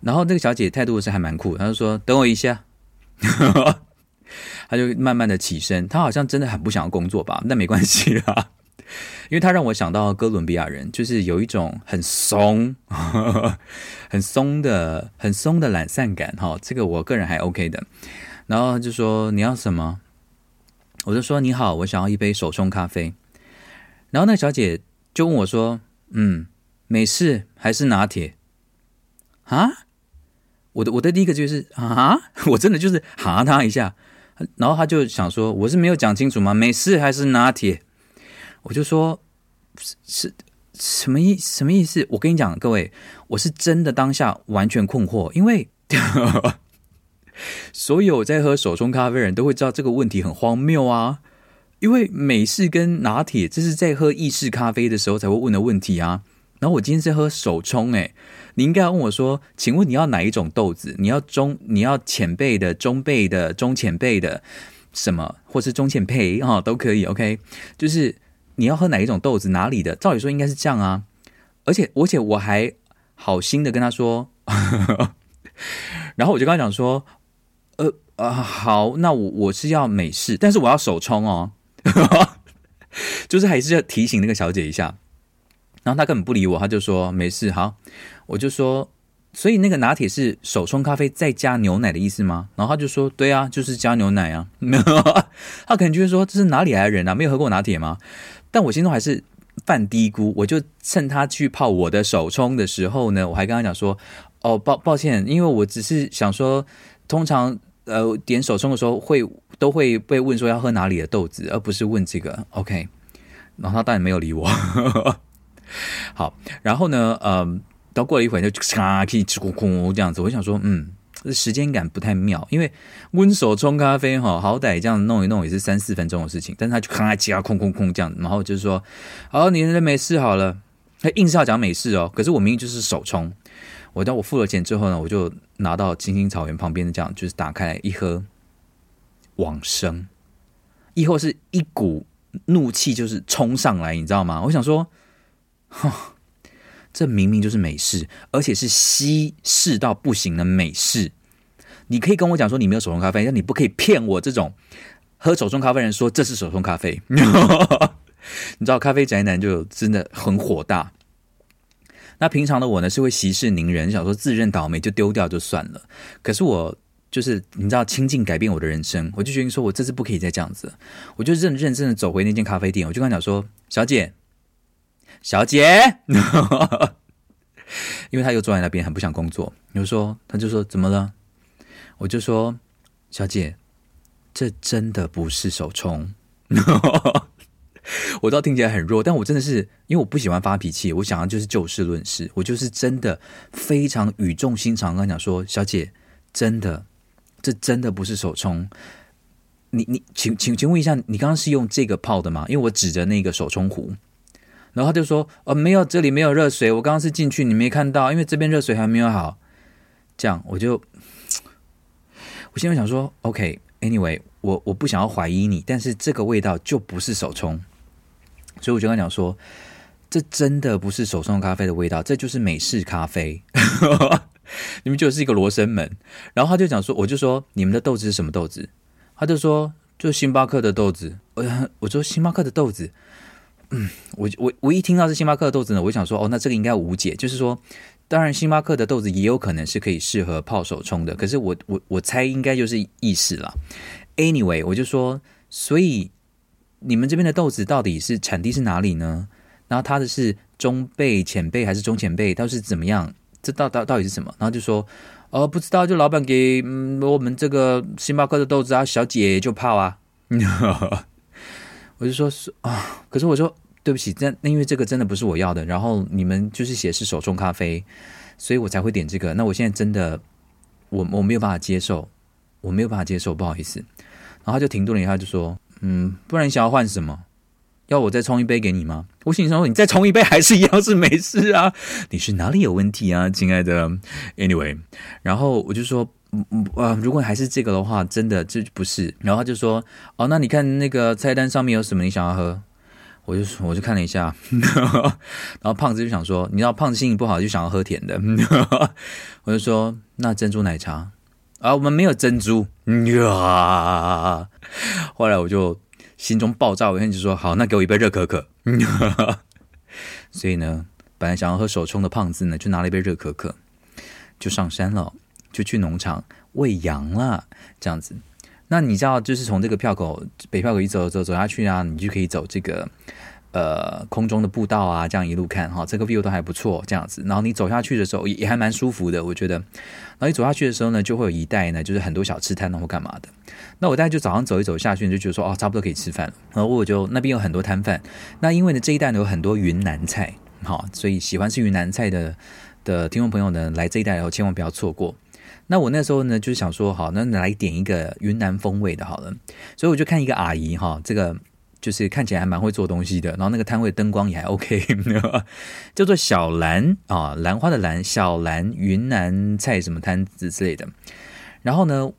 然后那个小姐态度是还蛮酷，她就说：“等我一下。”她就慢慢的起身，她好像真的很不想要工作吧？那没关系啦。因为他让我想到哥伦比亚人，就是有一种很松、很松的、很松的懒散感哈。这个我个人还 OK 的。然后就说你要什么，我就说你好，我想要一杯手冲咖啡。然后那小姐就问我说：“嗯，美式还是拿铁？”啊？我的我的第一个就是啊，我真的就是哈他一下。然后他就想说：“我是没有讲清楚吗？美式还是拿铁？”我就说：“是是什么意什么意思？”我跟你讲，各位，我是真的当下完全困惑，因为所有在喝手冲咖啡的人都会知道这个问题很荒谬啊。因为美式跟拿铁，这是在喝意式咖啡的时候才会问的问题啊。然后我今天是喝手冲，诶，你应该要问我说，请问你要哪一种豆子？你要中，你要浅焙的、中焙的、中浅焙的，什么，或是中浅焙哈都可以。OK，就是你要喝哪一种豆子，哪里的？照理说应该是这样啊。而且，而且我还好心的跟他说，然后我就跟他讲说，啊、好，那我我是要美式，但是我要手冲哦，就是还是要提醒那个小姐一下。然后她根本不理我，她就说没事，好，我就说，所以那个拿铁是手冲咖啡再加牛奶的意思吗？然后她就说，对啊，就是加牛奶啊。她可能就会说，这是哪里来的人啊？没有喝过拿铁吗？但我心中还是犯嘀咕，我就趁他去泡我的手冲的时候呢，我还跟他讲说，哦，抱抱歉，因为我只是想说，通常呃点手冲的时候会都会被问说要喝哪里的豆子，而不是问这个。OK，然后他当然没有理我。好，然后呢，嗯，到过了一会就咔，可以吃咕咕这样子。我想说，嗯，时间感不太妙，因为温手冲咖啡哈，好歹这样弄一弄也是三四分钟的事情，但是他就咔叽空空空这样，然后就是说，好，你那没事好了，他硬是要讲美式哦，可是我明明就是手冲。我当我付了钱之后呢，我就拿到青青草原旁边的这样，就是打开一喝，往生，以后是一股怒气就是冲上来，你知道吗？我想说。哼，这明明就是美式，而且是西式到不行的美式。你可以跟我讲说你没有手冲咖啡，但你不可以骗我这种喝手冲咖啡人说这是手冲咖啡。你知道咖啡宅男就真的很火大。那平常的我呢，是会息事宁人，想说自认倒霉就丢掉就算了。可是我就是你知道，亲近改变我的人生，我就决定说我这次不可以再这样子。我就认认真的走回那间咖啡店，我就跟他讲说，小姐。小姐，因为他又坐在那边，很不想工作。比如说，他就说：“怎么了？”我就说：“小姐，这真的不是手冲。” 我知道听起来很弱，但我真的是因为我不喜欢发脾气，我想要就是就事论事。我就是真的非常语重心长跟他讲说：“小姐，真的，这真的不是手冲。你你，请请请问一下，你刚刚是用这个泡的吗？因为我指着那个手冲壶。”然后他就说：“哦，没有，这里没有热水。我刚刚是进去，你没看到，因为这边热水还没有好。”这样我就，我现在想说：“OK，Anyway，我我不想要怀疑你，但是这个味道就不是手冲。”所以我就跟他讲说：“这真的不是手冲咖啡的味道，这就是美式咖啡。”你们就是一个罗生门。然后他就讲说：“我就说你们的豆子是什么豆子？”他就说：“就星巴克的豆子。”我我说：“星巴克的豆子。”嗯，我我我一听到是星巴克的豆子呢，我就想说，哦，那这个应该无解。就是说，当然星巴克的豆子也有可能是可以适合泡手冲的，可是我我我猜应该就是意式了。Anyway，我就说，所以你们这边的豆子到底是产地是哪里呢？然后它的是中焙、浅焙还是中浅焙？到是怎么样？这到到到底是什么？然后就说，哦，不知道，就老板给我们这个星巴克的豆子啊，小姐就泡啊。我就说是啊，可是我说对不起，那那因为这个真的不是我要的，然后你们就是写是手冲咖啡，所以我才会点这个。那我现在真的我我没有办法接受，我没有办法接受，不好意思。然后他就停顿了一下，就说嗯，不然你想要换什么？要我再冲一杯给你吗？我心里说你再冲一杯还是一样是没事啊，你是哪里有问题啊，亲爱的？Anyway，然后我就说。嗯嗯啊，如果还是这个的话，真的这不是。然后他就说：“哦，那你看那个菜单上面有什么？你想要喝？”我就，我就看了一下，然后胖子就想说：“你知道胖子心情不好就想要喝甜的。”我就说：“那珍珠奶茶啊，我们没有珍珠。”呀，后来我就心中爆炸，我就说：“好，那给我一杯热可可。所以呢，本来想要喝手冲的胖子呢，就拿了一杯热可可，就上山了，就去农场喂羊了，这样子。那你知道，就是从这个票口北票口一走走走下去啊，你就可以走这个呃空中的步道啊，这样一路看哈，这个 view 都还不错，这样子。然后你走下去的时候也还蛮舒服的，我觉得。然后你走下去的时候呢，就会有一带呢，就是很多小吃摊或干嘛的。那我大概就早上走一走下去，就觉得说哦，差不多可以吃饭了。然后我就那边有很多摊贩，那因为呢这一带呢有很多云南菜，好，所以喜欢吃云南菜的的听众朋友呢，来这一带以后千万不要错过。那我那时候呢，就是想说，好，那来点一个云南风味的，好了。所以我就看一个阿姨哈，这个就是看起来还蛮会做东西的，然后那个摊位灯光也还 OK，叫做小兰啊，兰花的兰，小兰云南菜什么摊子之类的。然后呢，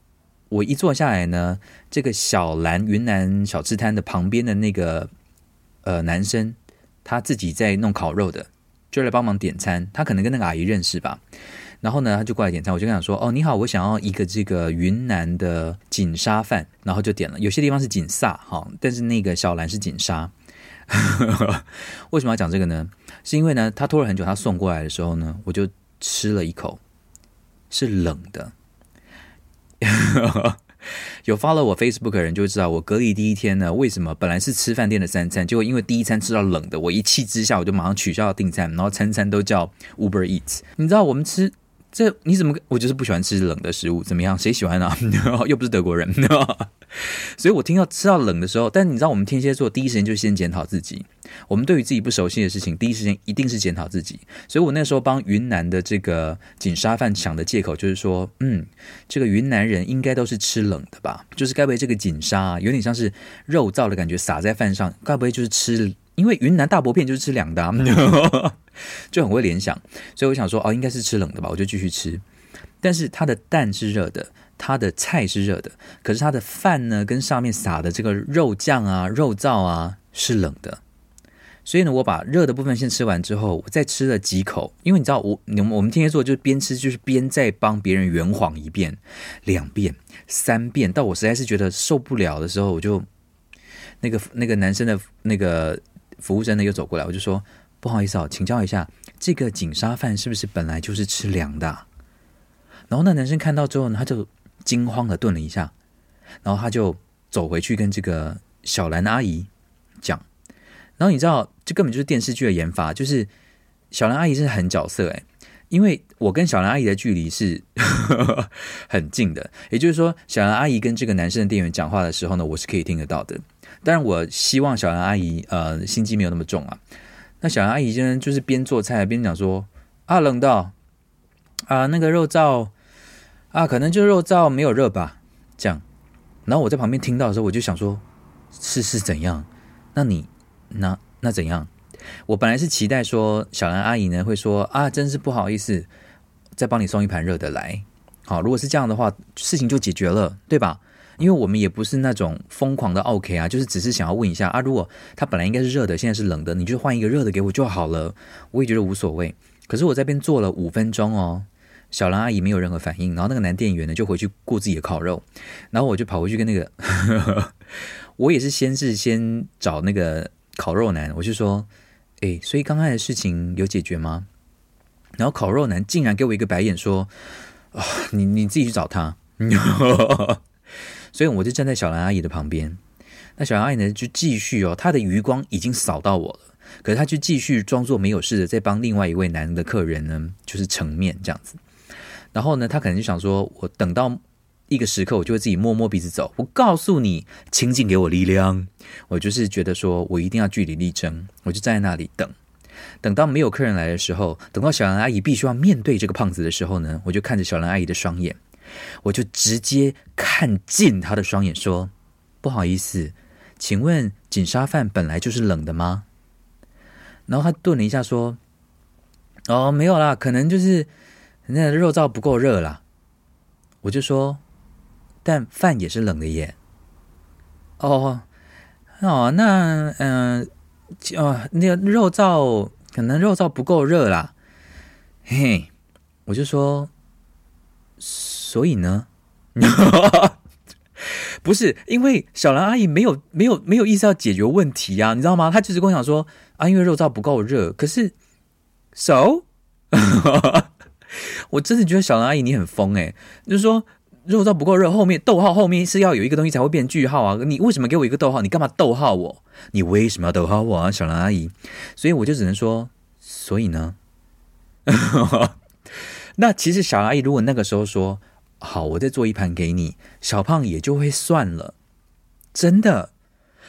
我一坐下来呢，这个小兰云南小吃摊的旁边的那个呃男生，他自己在弄烤肉的，就来帮忙点餐。他可能跟那个阿姨认识吧。然后呢，他就过来点餐，我就跟他说：“哦，你好，我想要一个这个云南的锦沙饭。”然后就点了。有些地方是锦萨哈，但是那个小兰是锦沙。为什么要讲这个呢？是因为呢，他拖了很久，他送过来的时候呢，我就吃了一口，是冷的。有 follow 我 Facebook 的人就知道，我隔离第一天呢，为什么本来是吃饭店的三餐，结果因为第一餐吃到冷的，我一气之下我就马上取消了订餐，然后餐餐都叫 Uber Eats。你知道我们吃。这你怎么？我就是不喜欢吃冷的食物，怎么样？谁喜欢、啊？又不是德国人，所以我听到吃到冷的时候，但你知道，我们天蝎座第一时间就先检讨自己。我们对于自己不熟悉的事情，第一时间一定是检讨自己。所以我那时候帮云南的这个锦沙饭想的借口就是说，嗯，这个云南人应该都是吃冷的吧？就是该不会这个锦沙有点像是肉燥的感觉撒在饭上，该不会就是吃？因为云南大薄片就是吃凉的、啊。就很会联想，所以我想说，哦，应该是吃冷的吧，我就继续吃。但是它的蛋是热的，它的菜是热的，可是它的饭呢，跟上面撒的这个肉酱啊、肉燥啊是冷的。所以呢，我把热的部分先吃完之后，我再吃了几口，因为你知道，我我们我们天蝎座就是边吃就是边在帮别人圆谎一遍、两遍、三遍，到我实在是觉得受不了的时候，我就那个那个男生的那个服务生呢又走过来，我就说。不好意思啊，请教一下，这个锦沙饭是不是本来就是吃凉的？然后那男生看到之后呢，他就惊慌的顿了一下，然后他就走回去跟这个小兰阿姨讲。然后你知道，这根本就是电视剧的研发，就是小兰阿姨是很角色诶，因为我跟小兰阿姨的距离是 很近的，也就是说，小兰阿姨跟这个男生的店员讲话的时候呢，我是可以听得到的。但是，我希望小兰阿姨呃心机没有那么重啊。那小兰阿姨今天就是边做菜边讲说啊，冷到啊，那个肉燥啊，可能就肉燥没有热吧，这样。然后我在旁边听到的时候，我就想说，是是怎样？那你那那怎样？我本来是期待说小兰阿姨呢会说啊，真是不好意思，再帮你送一盘热的来。好，如果是这样的话，事情就解决了，对吧？因为我们也不是那种疯狂的 OK 啊，就是只是想要问一下啊，如果它本来应该是热的，现在是冷的，你就换一个热的给我就好了，我也觉得无所谓。可是我在这边坐了五分钟哦，小兰阿姨没有任何反应，然后那个男店员呢就回去顾自己的烤肉，然后我就跑回去跟那个，我也是先是先找那个烤肉男，我就说，哎，所以刚才的事情有解决吗？然后烤肉男竟然给我一个白眼说，啊，你你自己去找他。所以我就站在小兰阿姨的旁边，那小兰阿姨呢就继续哦，她的余光已经扫到我了，可是她就继续装作没有事的在帮另外一位男的客人呢，就是盛面这样子。然后呢，她可能就想说，我等到一个时刻，我就会自己摸摸鼻子走。我告诉你，请尽给我力量。我就是觉得说我一定要据理力争，我就站在那里等，等到没有客人来的时候，等到小兰阿姨必须要面对这个胖子的时候呢，我就看着小兰阿姨的双眼。我就直接看进他的双眼，说：“不好意思，请问锦沙饭本来就是冷的吗？”然后他顿了一下，说：“哦，没有啦，可能就是那个肉燥不够热啦。”我就说：“但饭也是冷的耶。”哦哦，那嗯哦，那个肉燥可能肉燥不够热啦。嘿，我就说。所以呢，不是因为小兰阿姨没有没有没有意思要解决问题呀、啊，你知道吗？她就是跟我讲说啊，因为肉燥不够热。可是，so，我真的觉得小兰阿姨你很疯哎，就是说肉燥不够热，后面逗号后面是要有一个东西才会变句号啊。你为什么给我一个逗号？你干嘛逗号我？你为什么要逗号我啊，小兰阿姨？所以我就只能说，所以呢，那其实小兰阿姨如果那个时候说。好，我再做一盘给你，小胖也就会算了，真的。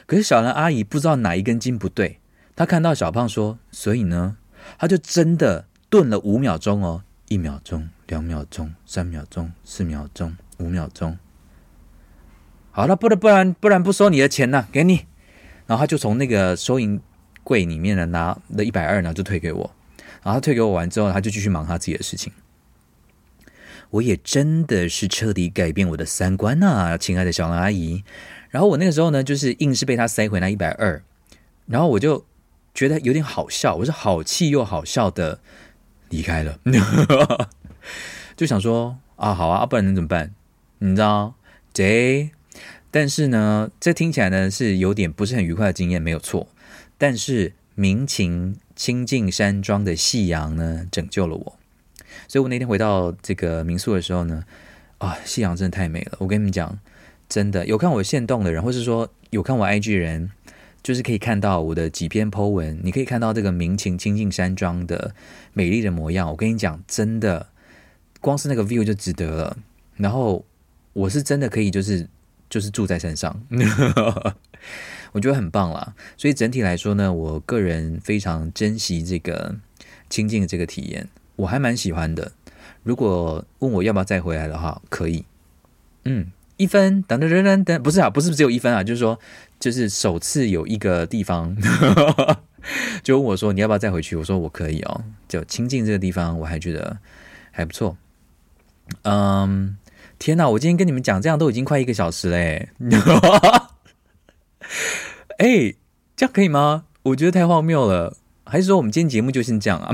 可是小兰阿姨不知道哪一根筋不对，她看到小胖说，所以呢，她就真的顿了五秒钟哦，一秒钟、两秒钟、三秒钟、四秒钟、五秒钟。好了，不然不然不然不收你的钱了，给你。然后他就从那个收银柜里面呢拿了一百二呢，就退给我。然后他退给我完之后，他就继续忙他自己的事情。我也真的是彻底改变我的三观呐、亲爱的小兰阿姨。然后我那个时候呢，就是硬是被他塞回那一百二，然后我就觉得有点好笑，我是好气又好笑的离开了，就想说啊，好啊，不然能怎么办？你知道，这，但是呢，这听起来呢是有点不是很愉快的经验，没有错。但是民情清净山庄的夕阳呢，拯救了我。所以我那天回到这个民宿的时候呢，啊，夕阳真的太美了。我跟你们讲，真的有看我限动的人，或是说有看我 IG 人，就是可以看到我的几篇 po 文，你可以看到这个民情清净山庄的美丽的模样。我跟你讲，真的，光是那个 view 就值得了。然后我是真的可以，就是就是住在山上，我觉得很棒啦。所以整体来说呢，我个人非常珍惜这个清净的这个体验。我还蛮喜欢的，如果问我要不要再回来的话，可以。嗯，一分等等等等等，不是啊，不是只有一分啊，就是说，就是首次有一个地方 就问我说你要不要再回去，我说我可以哦，就清近这个地方我还觉得还不错。嗯，天哪，我今天跟你们讲这样都已经快一个小时嘞，哎，这样可以吗？我觉得太荒谬了，还是说我们今天节目就先这样啊？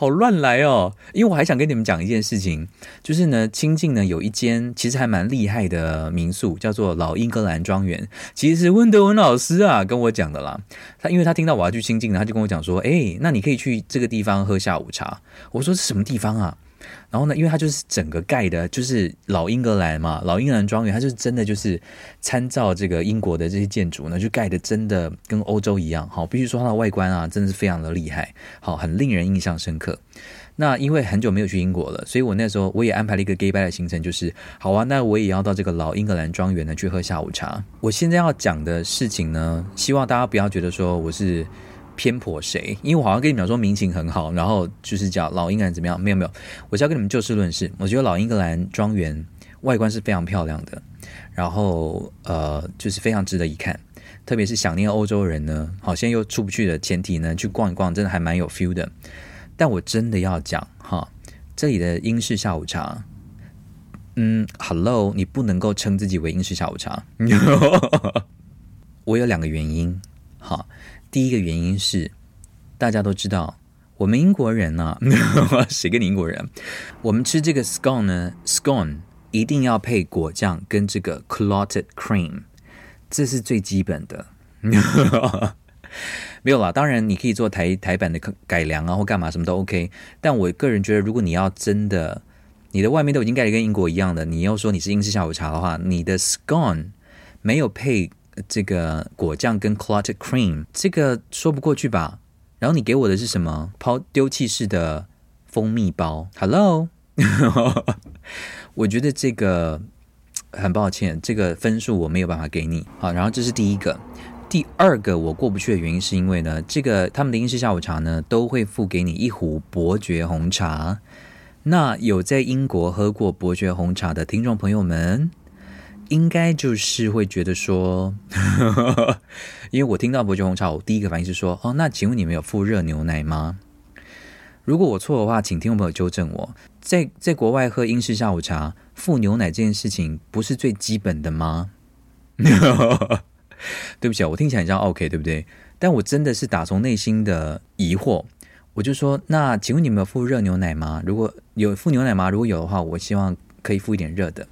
好乱来哦！因为我还想跟你们讲一件事情，就是呢，清境呢有一间其实还蛮厉害的民宿，叫做老英格兰庄园。其实是温德文老师啊跟我讲的啦。他因为他听到我要去清境，他就跟我讲说：“哎，那你可以去这个地方喝下午茶。”我说：“是什么地方啊？”然后呢，因为它就是整个盖的，就是老英格兰嘛，老英格兰庄园，它就真的就是参照这个英国的这些建筑呢，就盖的真的跟欧洲一样。好，必须说它的外观啊，真的是非常的厉害，好，很令人印象深刻。那因为很久没有去英国了，所以我那时候我也安排了一个 gay bye 的行程，就是好啊，那我也要到这个老英格兰庄园呢去喝下午茶。我现在要讲的事情呢，希望大家不要觉得说我是。偏颇谁？因为我好像跟你们说民情很好，然后就是讲老英格兰怎么样？没有没有，我是要跟你们就事论事。我觉得老英格兰庄园外观是非常漂亮的，然后呃，就是非常值得一看。特别是想念欧洲人呢，好，现在又出不去的前提呢，去逛一逛，真的还蛮有 feel 的。但我真的要讲哈，这里的英式下午茶，嗯，Hello，你不能够称自己为英式下午茶。我有两个原因，第一个原因是，大家都知道，我们英国人呢、啊，谁跟你英国人？我们吃这个 scone 呢，scone 一定要配果酱跟这个 clotted cream，这是最基本的。没有啦，当然你可以做台台版的改良啊，或干嘛什么都 OK。但我个人觉得，如果你要真的，你的外面都已经盖得跟英国一样的，你要说你是英式下午茶的话，你的 scone 没有配。这个果酱跟 clotted cream，这个说不过去吧？然后你给我的是什么？抛丢弃式的蜂蜜包？Hello，我觉得这个很抱歉，这个分数我没有办法给你。好，然后这是第一个，第二个我过不去的原因是因为呢，这个他们的英式下午茶呢都会附给你一壶伯爵红茶。那有在英国喝过伯爵红茶的听众朋友们，应该就是会觉得说，因为我听到伯爵红茶，我第一个反应是说，哦，那请问你们有附热牛奶吗？如果我错的话，请听众朋友纠正我。在在国外喝英式下午茶，附牛奶这件事情不是最基本的吗？对不起啊，我听起来很像 OK，对不对？但我真的是打从内心的疑惑，我就说，那请问你们有附热牛奶吗？如果有附牛奶吗？如果有的话，我希望可以附一点热的。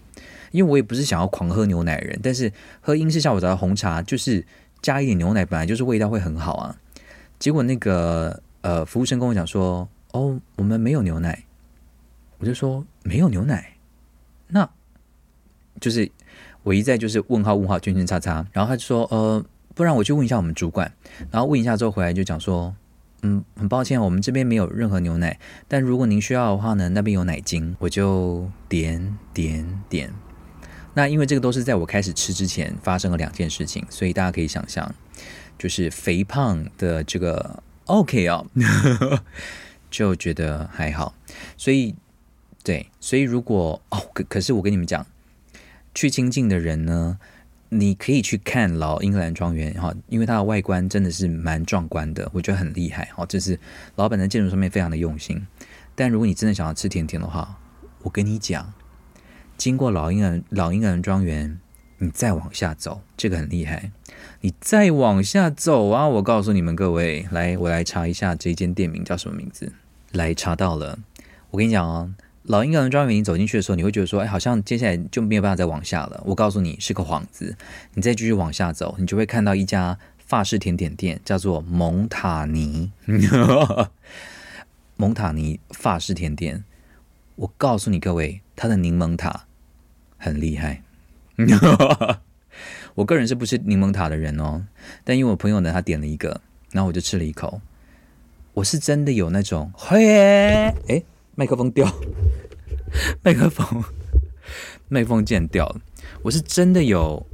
因为我也不是想要狂喝牛奶的人，但是喝英式下午茶的红茶就是加一点牛奶，本来就是味道会很好啊。结果那个呃服务生跟我讲说，哦，我们没有牛奶，我就说没有牛奶，那就是我一再就是问号问号圈圈叉叉，然后他就说，呃，不然我去问一下我们主管，然后问一下之后回来就讲说。嗯，很抱歉，我们这边没有任何牛奶，但如果您需要的话呢，那边有奶精，我就点点点。那因为这个都是在我开始吃之前发生了两件事情，所以大家可以想象，就是肥胖的这个 OK 哦，就觉得还好。所以对，所以如果哦，可可是我跟你们讲，去清境的人呢。你可以去看老英格兰庄园哈，因为它的外观真的是蛮壮观的，我觉得很厉害哈。这是老板在建筑上面非常的用心。但如果你真的想要吃甜甜的话，我跟你讲，经过老英格老英格兰庄园，你再往下走，这个很厉害。你再往下走啊，我告诉你们各位，来，我来查一下这间店名叫什么名字。来，查到了，我跟你讲哦。老英格兰庄园，你走进去的时候，你会觉得说，哎，好像接下来就没有办法再往下了。我告诉你，是个幌子。你再继续往下走，你就会看到一家法式甜点店，叫做蒙塔尼。蒙塔尼法式甜点，我告诉你各位，它的柠檬塔很厉害。我个人是不吃柠檬塔的人哦，但因为我朋友呢，他点了一个，然后我就吃了一口，我是真的有那种，嘿，哎。麦克风掉，麦克风，麦克风竟然掉了！我是真的有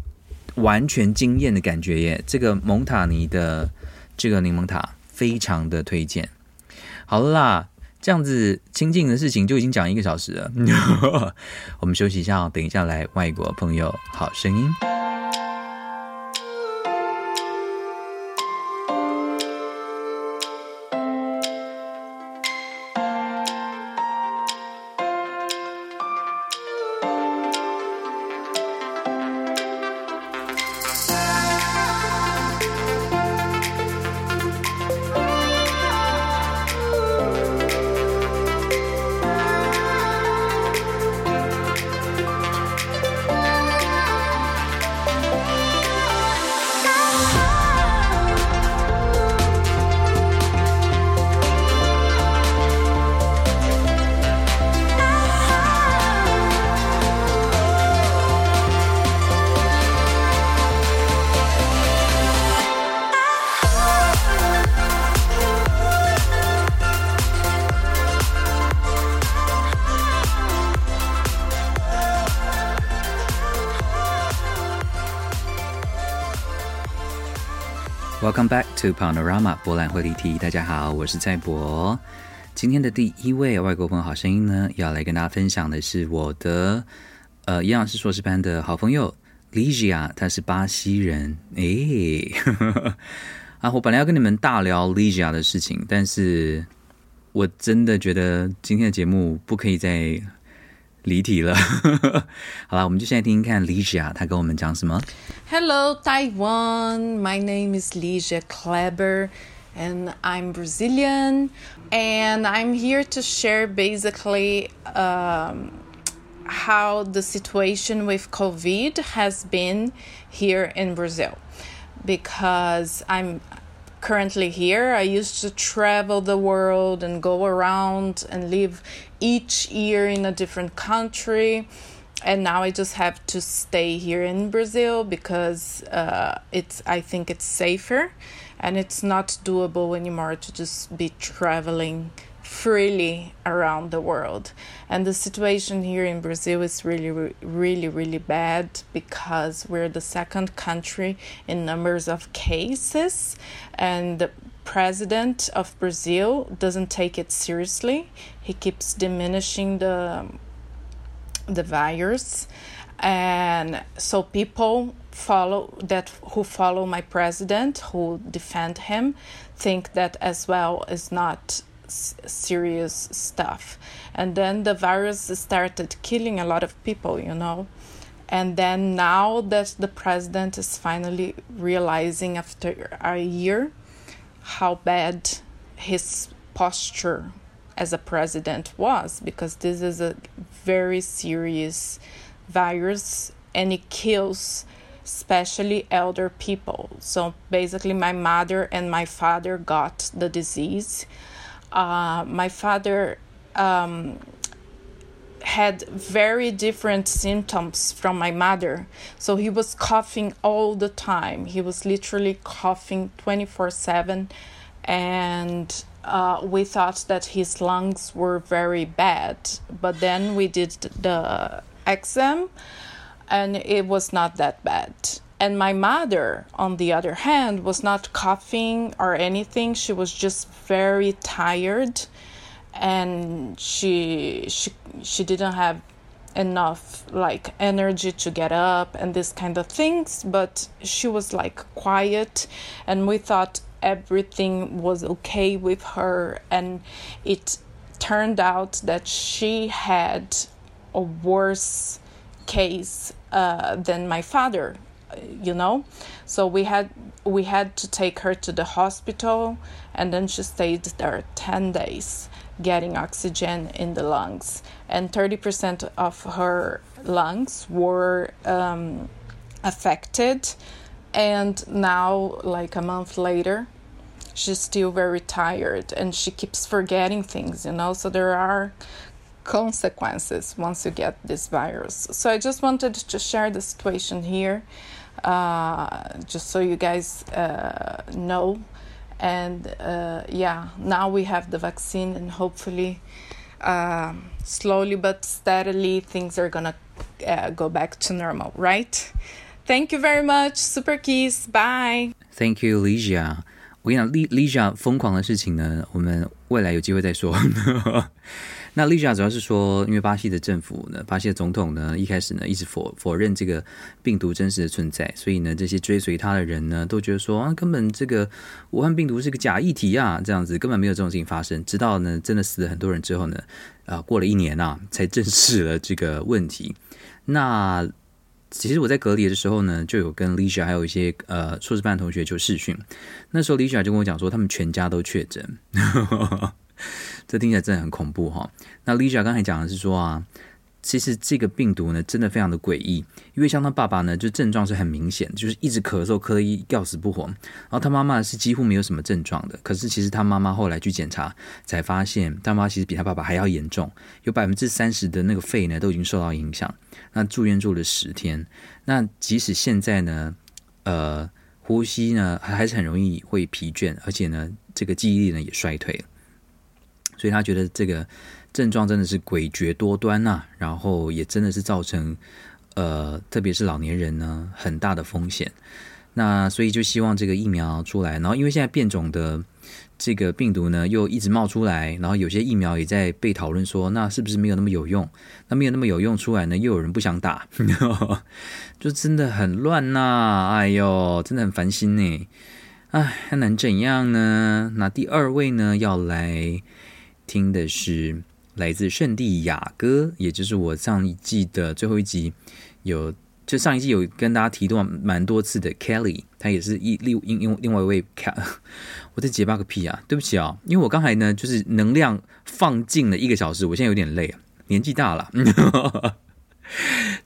完全惊艳的感觉耶！这个蒙塔尼的这个柠檬塔非常的推荐。好啦，这样子亲近的事情就已经讲一个小时了，我们休息一下，等一下来外国朋友好声音。To Panorama 博览会离题。大家好，我是蔡博。今天的第一位外国朋友好声音呢，要来跟大家分享的是我的呃，一样是硕士班的好朋友 Ligia，他是巴西人。诶，啊，我本来要跟你们大聊 Ligia 的事情，但是我真的觉得今天的节目不可以再。离题了，好了，我们就现在听听看 Ligia 她跟我们讲什么。Hello Taiwan, my name is Ligia Kleber, and I'm Brazilian, and I'm here to share basically um, how the situation with COVID has been here in Brazil, because I'm currently here. I used to travel the world and go around and live each year in a different country. And now I just have to stay here in Brazil because uh, it's I think it's safer and it's not doable anymore to just be traveling freely around the world. And the situation here in Brazil is really, really, really bad because we're the second country in numbers of cases, and the president of Brazil doesn't take it seriously. He keeps diminishing the the virus and so people follow that who follow my president who defend him think that as well is not serious stuff. And then the virus started killing a lot of people, you know. And then now that the president is finally realizing after a year how bad his posture as a president was, because this is a very serious virus and it kills especially elder people. So basically, my mother and my father got the disease. Uh, my father um, had very different symptoms from my mother. So he was coughing all the time. He was literally coughing 24 7. And uh, we thought that his lungs were very bad. But then we did the exam and it was not that bad. And my mother, on the other hand, was not coughing or anything. She was just very tired. And she she she didn't have enough like energy to get up and this kind of things. But she was like quiet. And we thought everything was okay with her. And it turned out that she had a worse case uh, than my father you know? So we had we had to take her to the hospital and then she stayed there 10 days getting oxygen in the lungs. And 30% of her lungs were um, affected. And now like a month later she's still very tired and she keeps forgetting things you know? So there are consequences once you get this virus. So I just wanted to share the situation here, uh, just so you guys uh, know. And uh, yeah, now we have the vaccine, and hopefully, um, slowly but steadily, things are gonna uh, go back to normal, right? Thank you very much, Super Kiss, bye. Thank you, Ligia. 我跟你讲，Ligia 疯狂的事情呢，我们未来有机会再说。 那 Ligia 主要是说，因为巴西的政府呢，巴西的总统呢，一开始呢一直否否认这个病毒真实的存在，所以呢，这些追随他的人呢，都觉得说啊，根本这个武汉病毒是个假议题啊，这样子根本没有这种事情发生。直到呢，真的死了很多人之后呢，啊，过了一年啊，才正视了这个问题。那其实我在隔离的时候呢，就有跟 Ligia 还有一些呃硕士班的同学就视讯，那时候 Ligia 就跟我讲说，他们全家都确诊。这听起来真的很恐怖哈。那 Ligia 刚才讲的是说啊，其实这个病毒呢，真的非常的诡异。因为像他爸爸呢，就症状是很明显，就是一直咳嗽，咳一要死不活。然后他妈妈是几乎没有什么症状的。可是其实他妈妈后来去检查，才发现他妈妈其实比他爸爸还要严重，有百分之三十的那个肺呢都已经受到影响。那住院住了十天。那即使现在呢，呃，呼吸呢还是很容易会疲倦，而且呢，这个记忆力呢也衰退了。所以他觉得这个症状真的是诡谲多端呐、然后也真的是造成呃，特别是老年人呢很大的风险。那所以就希望这个疫苗出来，然后因为现在变种的这个病毒呢又一直冒出来，然后有些疫苗也在被讨论说，那是不是没有那么有用？那没有那么有用出来呢，又有人不想打，就真的很乱呐、啊！哎呦，真的很烦心呢。哎，还能怎样呢？那第二位呢要来。听的是来自圣地亚哥，也就是我上一季的最后一集有，就上一季有跟大家提到蛮多次的 Kelly，他也是一另另另外一位 Kelly，我在结巴个屁啊！对不起啊，因为我刚才呢就是能量放尽了一个小时，我现在有点累，年纪大了。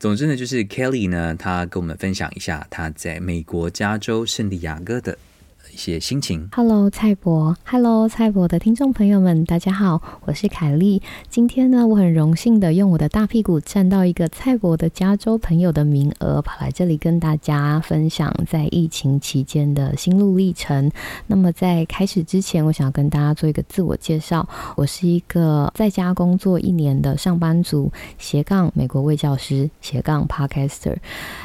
总之呢，就是 Kelly 呢，他跟我们分享一下他在美国加州圣地亚哥的。写心情。Hello，蔡博。Hello，蔡博的听众朋友们，大家好，我是凯丽。今天呢，我很荣幸的用我的大屁股占到一个蔡博的加州朋友的名额，跑来这里跟大家分享在疫情期间的心路历程。那么在开始之前，我想要跟大家做一个自我介绍。我是一个在家工作一年的上班族，斜杠美国卫教师，斜杠 Podcaster。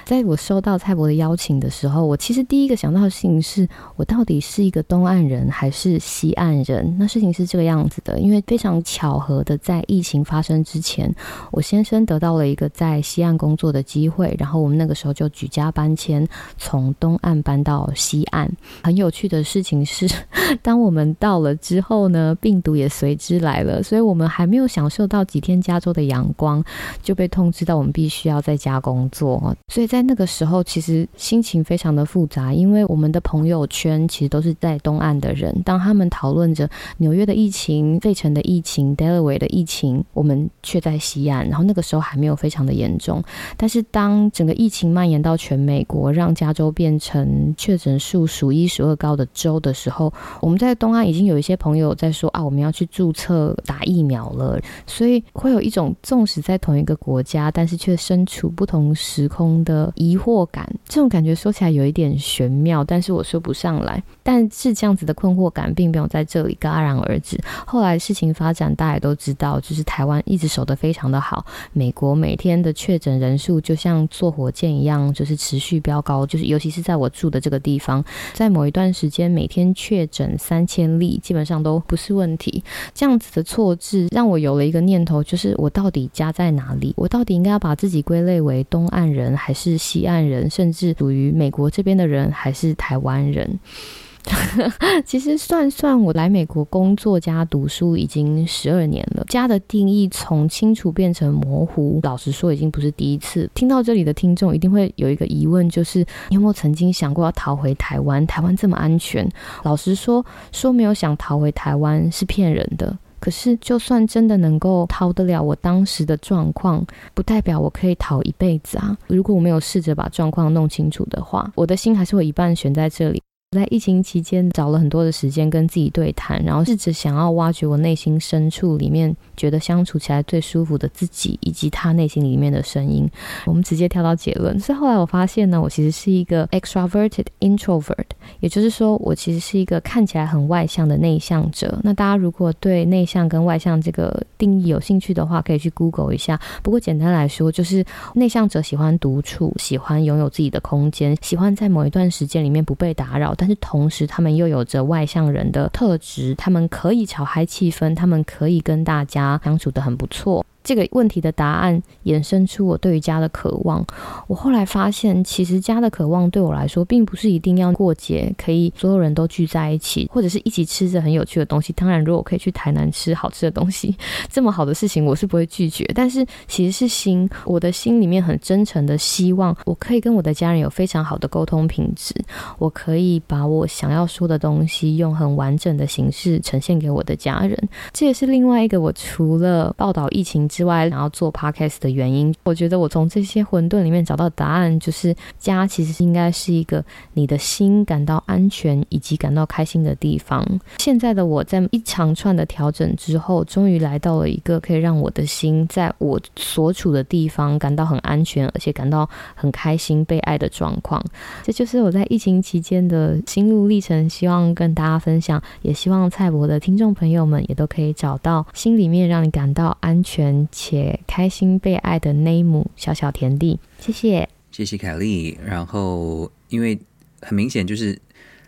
在我收到蔡博的邀请的时候，我其实第一个想到的事情是我到。到底是一个东岸人还是西岸人？那事情是这个样子的，因为非常巧合的，在疫情发生之前，我先生得到了一个在西岸工作的机会，然后我们那个时候就举家搬迁，从东岸搬到西岸。很有趣的事情是，当我们到了之后呢，病毒也随之来了，所以我们还没有享受到几天加州的阳光，就被通知到我们必须要在家工作。所以在那个时候，其实心情非常的复杂，因为我们的朋友圈其实都是在东岸的人，当他们讨论着纽约的疫情、费城的疫情、Delaware 的疫情，我们却在西岸，然后那个时候还没有非常的严重。但是当整个疫情蔓延到全美国，让加州变成确诊数数一数二高的州的时候，我们在东岸已经有一些朋友在说啊，我们要去注册打疫苗了，所以会有一种纵使在同一个国家，但是却身处不同时空的疑惑感。这种感觉说起来有一点玄妙，但是我说不上来。但是这样子的困惑感并没有在这里戛然而止。后来事情发展，大家也都知道，就是台湾一直守得非常的好，美国每天的确诊人数就像坐火箭一样，就是持续飙高，就是尤其是在我住的这个地方，在某一段时间每天确诊三千例，基本上都不是问题。这样子的错置让我有了一个念头，就是我到底家在哪里？我到底应该要把自己归类为东岸人，还是西岸人，甚至属于美国这边的人，还是台湾人？其实算算，我来美国工作加读书已经十二年了。家的定义从清楚变成模糊，老实说，已经不是第一次。听到这里的听众一定会有一个疑问，就是你有没有曾经想过要逃回台湾？台湾这么安全？老实说，说没有想逃回台湾是骗人的。可是，就算真的能够逃得了我当时的状况，不代表我可以逃一辈子啊！如果我没有试着把状况弄清楚的话，我的心还是会一半悬在这里。在疫情期间找了很多的时间跟自己对谈，然后试着想要挖掘我内心深处里面觉得相处起来最舒服的自己，以及他内心里面的声音。我们直接跳到结论。所以后来我发现呢，我其实是一个 extroverted introvert，也就是说，我其实是一个看起来很外向的内向者。那大家如果对内向跟外向这个定义有兴趣的话，可以去 Google 一下。不过简单来说，就是内向者喜欢独处，喜欢拥有自己的空间，喜欢在某一段时间里面不被打扰。但是同时，他们又有着外向人的特质，他们可以炒嗨气氛，他们可以跟大家相处的很不错。这个问题的答案衍生出我对于家的渴望。我后来发现，其实家的渴望对我来说，并不是一定要过节可以所有人都聚在一起，或者是一起吃着很有趣的东西。当然，如果我可以去台南吃好吃的东西，这么好的事情我是不会拒绝。但是其实是心，我的心里面很真诚的希望，我可以跟我的家人有非常好的沟通品质，我可以把我想要说的东西用很完整的形式呈现给我的家人。这也是另外一个我除了报道疫情之外，然后做 podcast 的原因，我觉得我从这些混沌里面找到答案，就是家其实应该是一个你的心感到安全以及感到开心的地方。现在的我在一长串的调整之后，终于来到了一个可以让我的心在我所处的地方感到很安全，而且感到很开心、被爱的状况。这就是我在疫情期间的心路历程，希望跟大家分享，也希望蔡博的听众朋友们也都可以找到心里面让你感到安全。且开心被爱的那一亩小小田地，谢谢，谢谢凯莉。然后，因为很明显，就是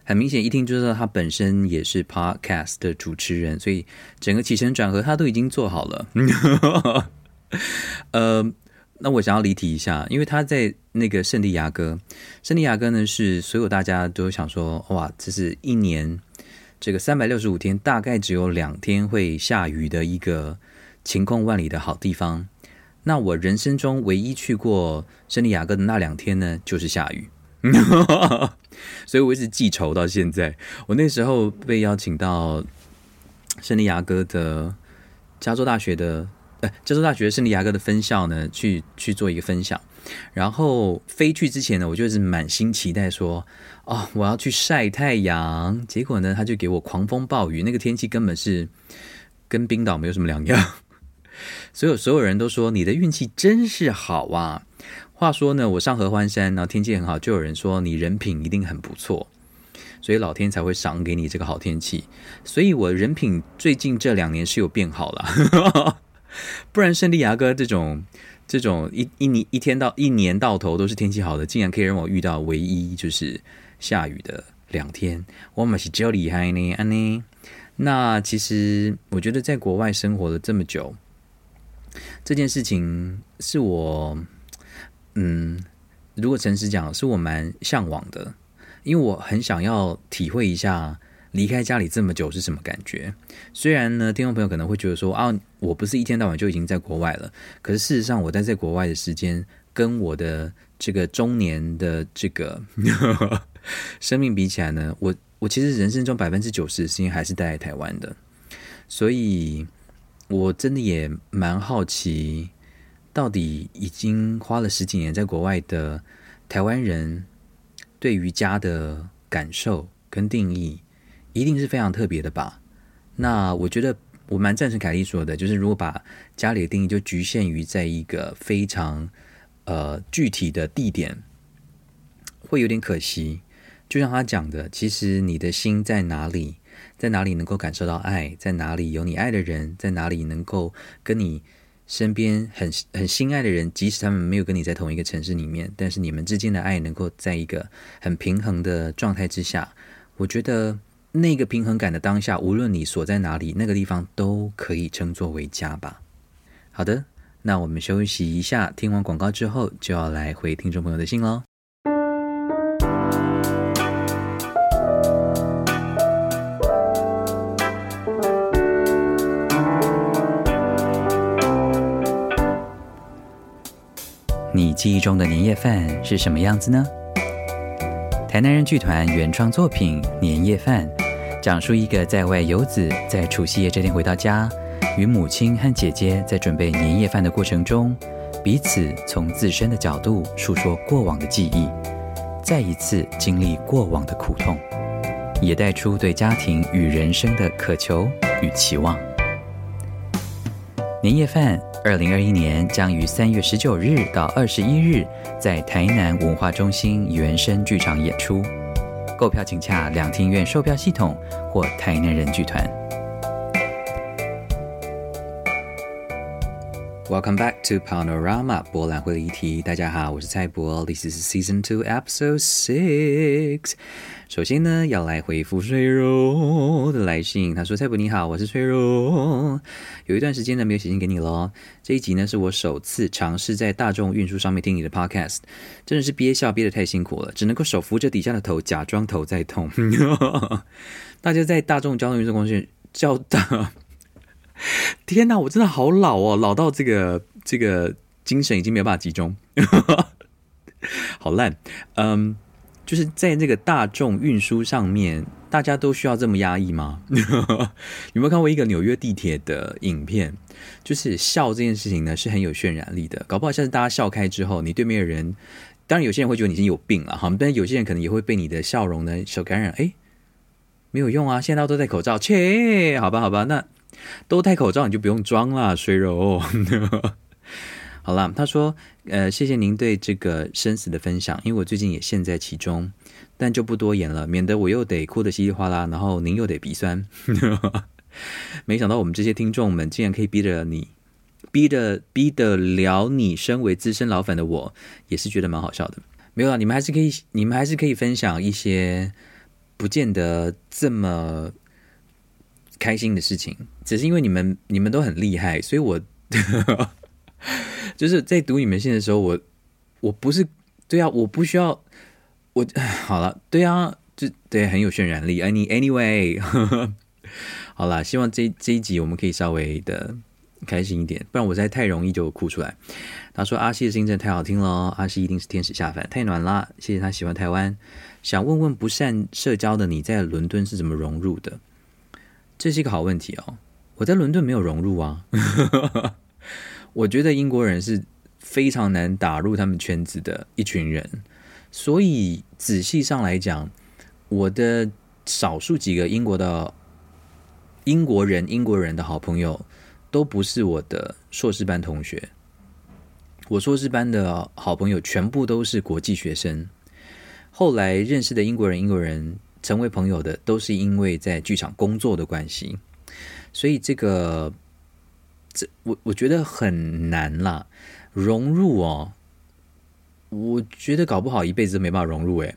很明显，一听就知道他本身也是 podcast 的主持人，所以整个起承转合他都已经做好了。呃，那我想要离题一下，因为他在那个圣地亚哥，圣地亚哥呢是所有大家都想说，哇，这是一年这个三百六十五天，大概只有两天会下雨的一个。晴空万里的好地方，那我人生中唯一去过圣地亚哥的那两天呢，就是下雨，所以我一直记仇到现在。我那时候被邀请到圣地亚哥的加州大学的，呃，加州大学圣地亚哥的分校呢，去去做一个分享。然后飞去之前呢，我就是满心期待说，哦，我要去晒太阳。结果呢，他就给我狂风暴雨，那个天气根本是跟冰岛没有什么两样。所有所有人都说你的运气真是好啊！话说呢，我上合欢山，然后天气很好，就有人说你人品一定很不错，所以老天才会赏给你这个好天气。所以我人品最近这两年是有变好了，不然圣地亚哥这种这种一一年一天到一年到头都是天气好的，竟然可以让我遇到唯一就是下雨的两天，我们是较厉害呢，安妮。那其实我觉得在国外生活了这么久。这件事情是我，嗯，如果诚实讲，是我蛮向往的，因为我很想要体会一下离开家里这么久是什么感觉？虽然呢，听众朋友可能会觉得说啊，我不是一天到晚就已经在国外了，可是事实上，我待在国外的时间跟我的这个中年的这个 生命比起来呢，我我其实人生中百分之九十的时间还是待在台湾的，所以我真的也蛮好奇，到底已经花了十几年在国外的台湾人对瑜伽的感受跟定义，一定是非常特别的吧？那我觉得我蛮赞成凯莉说的，就是如果把家里的定义就局限于在一个非常呃具体的地点，会有点可惜。就像他讲的，其实你的心在哪里，在哪里能够感受到爱，在哪里有你爱的人，在哪里能够跟你身边很很心爱的人，即使他们没有跟你在同一个城市里面，但是你们之间的爱能够在一个很平衡的状态之下，我觉得。那个平衡感的当下，无论你所在哪里，那个地方都可以称作为家吧。好的，那我们休息一下，听完广告之后，就要来回听众朋友的信喽。你记忆中的年夜饭是什么样子呢？台南人剧团原创作品《年夜饭》。讲述一个在外游子在除夕夜这天回到家，与母亲和姐姐在准备年夜饭的过程中，彼此从自身的角度述说过往的记忆，再一次经历过往的苦痛，也带出对家庭与人生的渴求与期望。年夜饭，二零二一年将于三月十九日到二十一日在台南文化中心原声剧场演出。购票请洽两厅院售票系统或台南人剧团。Welcome back to Panorama 柏览会的议题。大家好，我是蔡博。This is Season Two, Episode Six。首先呢，要来回复翠柔的来信。他说：“蔡博你好，我是翠柔。有一段时间呢没有写信给你咯。这一集呢是我首次尝试在大众运输上面听你的 Podcast，真的是憋笑憋得太辛苦了，只能够手扶着底下的头，假装头在痛。大家在大众交通运输工具叫大。” 天哪，我真的好老哦，老到这个这个精神已经没有办法集中，好烂。嗯，就是在这个大众运输上面，大家都需要这么压抑吗？有没有看过一个纽约地铁的影片？就是笑这件事情呢，是很有渲染力的。搞不好下次大家笑开之后，你对面的人，当然有些人会觉得你已经有病了哈，但有些人可能也会被你的笑容呢受感染。哎，没有用啊，现在大家都戴口罩，切，好吧，好吧，那。都戴口罩，你就不用装了，水柔。好了，他说，呃，谢谢您对这个生死的分享，因为我最近也陷在其中，但就不多言了，免得我又得哭得稀里哗啦，然后您又得鼻酸。没想到我们这些听众们竟然可以逼得你，逼得逼得了你，身为资深老粉的我，也是觉得蛮好笑的。没有啦，你们还是可以，你们还是可以分享一些不见得这么。开心的事情，只是因为你们你们都很厉害，所以我 就是在读你们信的时候，我我不是对啊，我不需要我 好了，对啊，就对，很有渲染力。Any anyway，好了，希望这这一集我们可以稍微的开心一点，不然我实在太容易就哭出来。他说阿西的声音真的太好听了，阿西一定是天使下凡，太暖了。谢谢他喜欢台湾，想问问不善社交的你在伦敦是怎么融入的？这是一个好问题哦。我在伦敦没有融入啊。我觉得英国人是非常难打入他们圈子的一群人，所以仔细上来讲，我的少数几个英国的英国人、英国人的好朋友都不是我的硕士班同学。我硕士班的好朋友全部都是国际学生。后来认识的英国人、英国人。成为朋友的都是因为在剧场工作的关系，所以这个这我我觉得很难啦，融入哦，我觉得搞不好一辈子都没办法融入诶。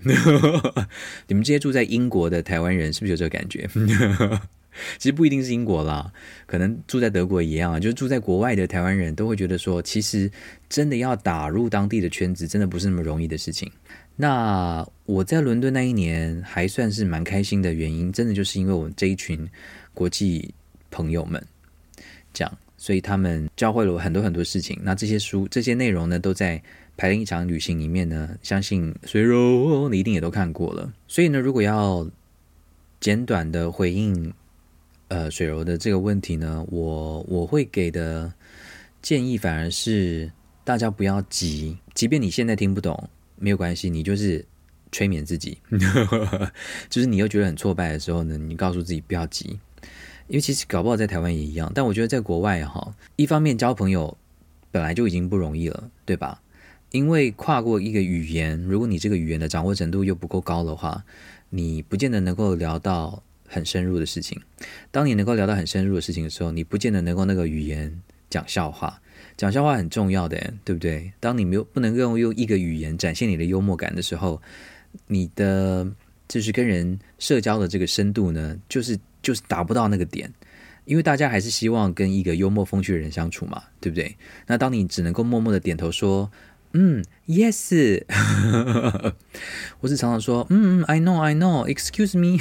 你们这些住在英国的台湾人是不是有这个感觉？其实不一定是英国啦，可能住在德国一样啊，就是住在国外的台湾人都会觉得说，其实真的要打入当地的圈子，真的不是那么容易的事情。那我在伦敦那一年还算是蛮开心的原因，真的就是因为我们这一群国际朋友们这样，所以他们教会了我很多很多事情。那这些书、这些内容呢，都在《排练一场旅行》里面呢，相信水柔你一定也都看过了。所以呢，如果要简短的回应呃水柔的这个问题呢，我我会给的建议反而是大家不要急，即便你现在听不懂。没有关系，你就是催眠自己，就是你又觉得很挫败的时候呢，你告诉自己不要急，因为其实搞不好在台湾也一样。但我觉得在国外哈，一方面交朋友本来就已经不容易了，对吧？因为跨过一个语言，如果你这个语言的掌握程度又不够高的话，你不见得能够聊到很深入的事情。当你能够聊到很深入的事情的时候，你不见得能够那个语言讲笑话。讲笑话很重要的，对不对？当你没有不能够用一个语言展现你的幽默感的时候，你的就是跟人社交的这个深度呢，就是就是达不到那个点，因为大家还是希望跟一个幽默风趣的人相处嘛，对不对？那当你只能够默默的点头说“嗯，yes”，或是常常说“嗯，I know, I know, excuse me”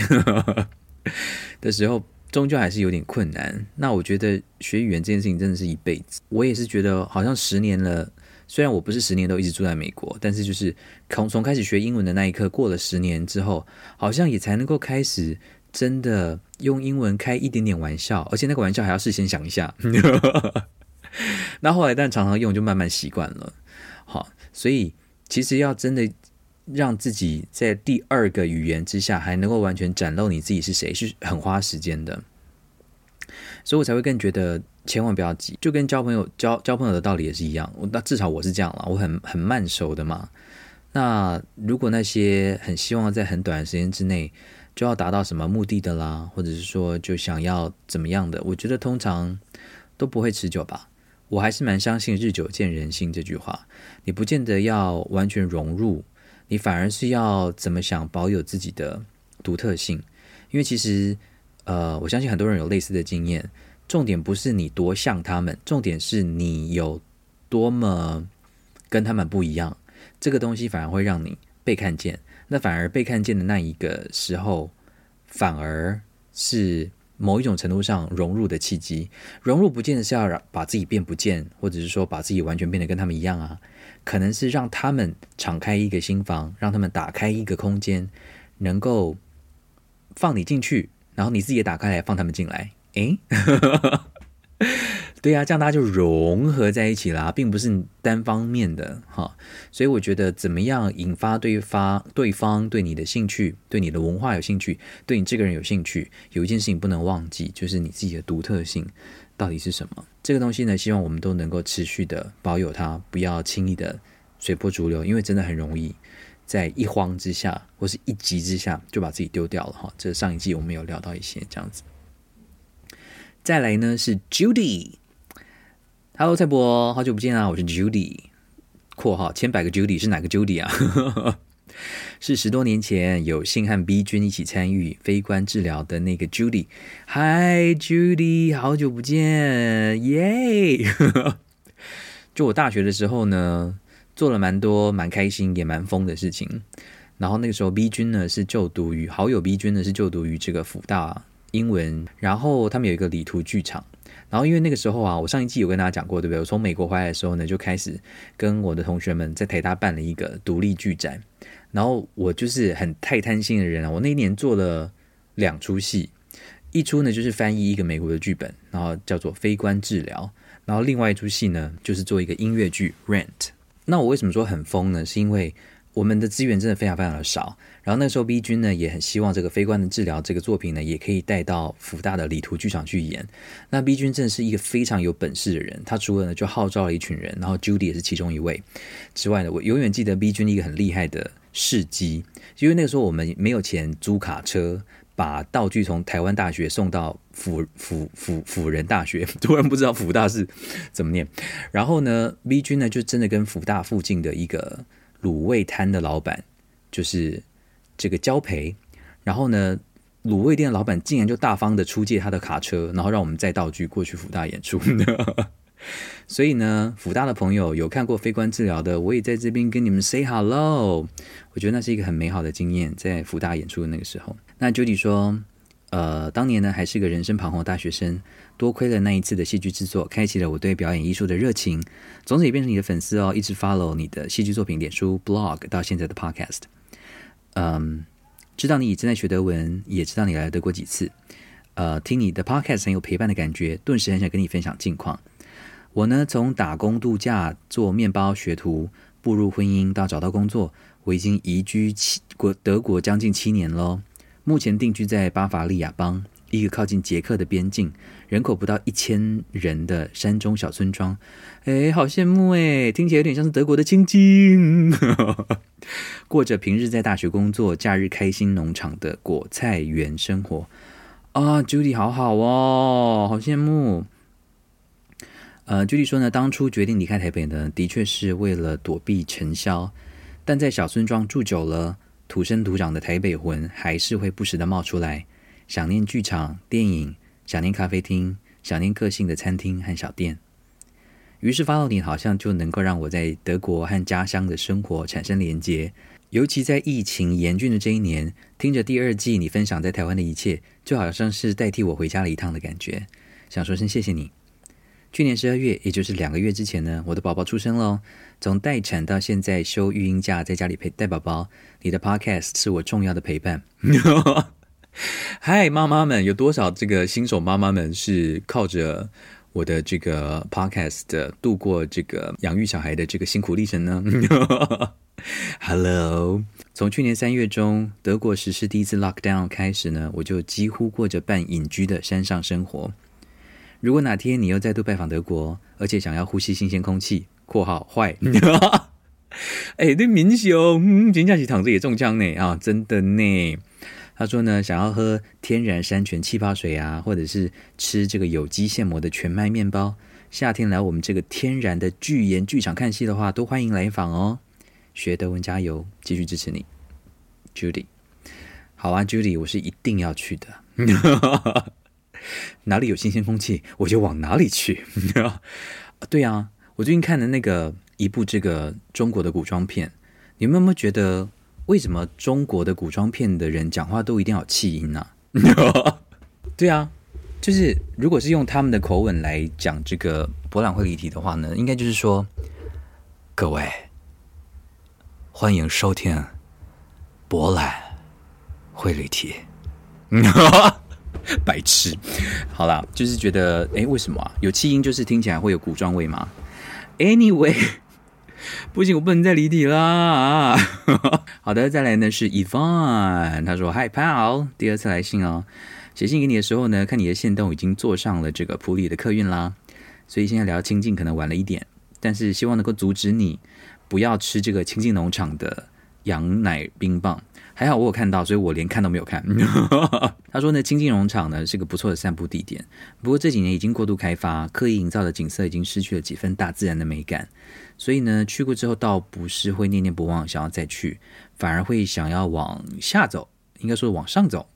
的时候。终究还是有点困难。那我觉得学语言这件事情真的是一辈子。我也是觉得好像十年了，虽然我不是十年都一直住在美国，但是就是从从开始学英文的那一刻，过了十年之后，好像也才能够开始真的用英文开一点点玩笑，而且那个玩笑还要事先想一下。那后来但常常用，就慢慢习惯了。好，所以其实要真的。让自己在第二个语言之下还能够完全展露你自己是谁，是很花时间的，所以我才会更觉得千万不要急，就跟交朋友交交朋友的道理也是一样。那至少我是这样了，我很很慢熟的嘛。那如果那些很希望在很短的时间之内就要达到什么目的的啦，或者是说就想要怎么样的，我觉得通常都不会持久吧。我还是蛮相信“日久见人心”这句话，你不见得要完全融入。你反而是要怎么想保有自己的独特性，因为其实，呃，我相信很多人有类似的经验。重点不是你多像他们，重点是你有多么跟他们不一样。这个东西反而会让你被看见。那反而被看见的那一个时候，反而是某一种程度上融入的契机。融入不见得是要把自己变不见，或者是说把自己完全变得跟他们一样啊。可能是让他们敞开一个心房，让他们打开一个空间，能够放你进去，然后你自己也打开来放他们进来。诶，对呀，这样大家就融合在一起啦，并不是单方面的哈。所以我觉得，怎么样引发对方对方对你的兴趣，对你的文化有兴趣，对你这个人有兴趣，有一件事情不能忘记，就是你自己的独特性。到底是什么？这个东西呢，希望我们都能够持续的保有它，不要轻易的随波逐流，因为真的很容易在一慌之下或是一急之下就把自己丢掉了哈。这上一季我们有聊到一些这样子。再来呢是 Judy，Hello 蔡博，好久不见啊，我是 Judy，括号千百个 Judy 是哪个 Judy 啊？是十多年前有幸和 B 君一起参与非关治疗的那个 Judy。Hi Judy，好久不见，耶、就我大学的时候呢，做了蛮多蛮开心也蛮疯的事情。然后那个时候 B 君呢是就读于好友 B 君呢是就读于这个辅大英文，然后他们有一个旅途剧场。然后因为那个时候啊，我上一季有跟大家讲过，对不对？我从美国回来的时候呢，就开始跟我的同学们在台大办了一个独立剧展。然后我就是很太贪心的人啊！我那一年做了两出戏，一出呢就是翻译一个美国的剧本，然后叫做《非关治疗》，然后另外一出戏呢就是做一个音乐剧《Rent》。那我为什么说很疯呢？是因为我们的资源真的非常非常的少，然后那时候 B 君呢也很希望这个非关的治疗这个作品呢也可以带到辅大的礼图剧场去演。那 B 君真的是一个非常有本事的人，他除了呢就号召了一群人，然后 Judy 也是其中一位之外呢，我永远记得 B 君一个很厉害的事迹，因为那个时候我们没有钱租卡车，把道具从台湾大学送到辅辅辅辅仁大学，突然不知道辅大是怎么念。然后呢，B 君呢就真的跟辅大附近的一个。卤味摊的老板就是这个交培，然后呢，卤味店的老板竟然就大方的出借他的卡车，然后让我们载道具过去福大演出。所以呢，福大的朋友有看过非关治疗的，我也在这边跟你们 say hello。我觉得那是一个很美好的经验，在福大演出的那个时候。那 Judy 说，呃，当年呢还是个人生彷徨的大学生，多亏了那一次的戏剧制作，开启了我对表演艺术的热情，从此也变成你的粉丝哦，一直 follow 你的戏剧作品、脸书、blog 到现在的 podcast。嗯，知道你正在学德文，也知道你来了德国几次。呃，听你的 podcast 很有陪伴的感觉，顿时很想跟你分享近况。我呢，从打工度假、做面包学徒，步入婚姻到找到工作，我已经移居七国德国将近七年喽。目前定居在巴伐利亚邦，一个靠近捷克的边境，人口不到一千人的山中小村庄。哎，好羡慕哎，听起来有点像是德国的清境。过着平日在大学工作、假日开心农场的果菜园生活啊，Judy 好好哦，好羡慕。呃，Judy 说呢，当初决定离开台北呢，的确是为了躲避尘嚣，但在小村庄住久了。土生土长的台北魂还是会不时的冒出来，想念剧场、电影，想念咖啡厅，想念个性的餐厅和小店。于是 follow 你好像就能够让我在德国和家乡的生活产生连接，尤其在疫情严峻的这一年，听着第二季你分享在台湾的一切，就好像是代替我回家了一趟的感觉。想说声谢谢你。去年十二月，也就是两个月之前呢，我的宝宝出生了。从待产到现在休育婴假，在家里陪带宝宝，你的 podcast 是我重要的陪伴。嗨，妈妈们，有多少这个新手妈妈们是靠着我的这个 podcast 度过这个养育小孩的这个辛苦历程呢？Hello，从去年三月中德国实施第一次 lockdown 开始呢，我就几乎过着半隐居的山上生活。如果哪天你又再度拜访德国，而且想要呼吸新鲜空气（括号坏），哎，那民雄今天起躺着也中枪呢啊，真的呢。他说呢，想要喝天然山泉气泡水啊，或者是吃这个有机现磨的全麦面包。夏天来我们这个天然的巨岩剧场看戏的话，都欢迎来访哦。学德文加油，继续支持你，Judy。好啊，Judy，我是一定要去的。哪里有新鲜空气，我就往哪里去。对啊，我最近看的那个一部这个中国的古装片，你们有没有觉得为什么中国的古装片的人讲话都一定要有气音呢？对啊，就是如果是用他们的口吻来讲这个博览会离题的话呢，应该就是说，各位欢迎收听博览会离题。白痴，好啦，就是觉得，哎，为什么啊？有气音就是听起来会有古装味吗？Anyway，不行，我不能再离题啦。好的，再来呢是 e v o n 他说：“Hi pal，第二次来信哦。写信给你的时候呢，看你的线动已经坐上了这个普里的客运啦，所以现在聊清境可能晚了一点，但是希望能够阻止你不要吃这个清境农场的羊奶冰棒。”还好我有看到，所以我连看都没有看。他说呢，清境农场呢是个不错的散步地点，不过这几年已经过度开发，刻意营造的景色已经失去了几分大自然的美感。所以呢，去过之后倒不是会念念不忘，想要再去，反而会想要往下走，应该说往上走。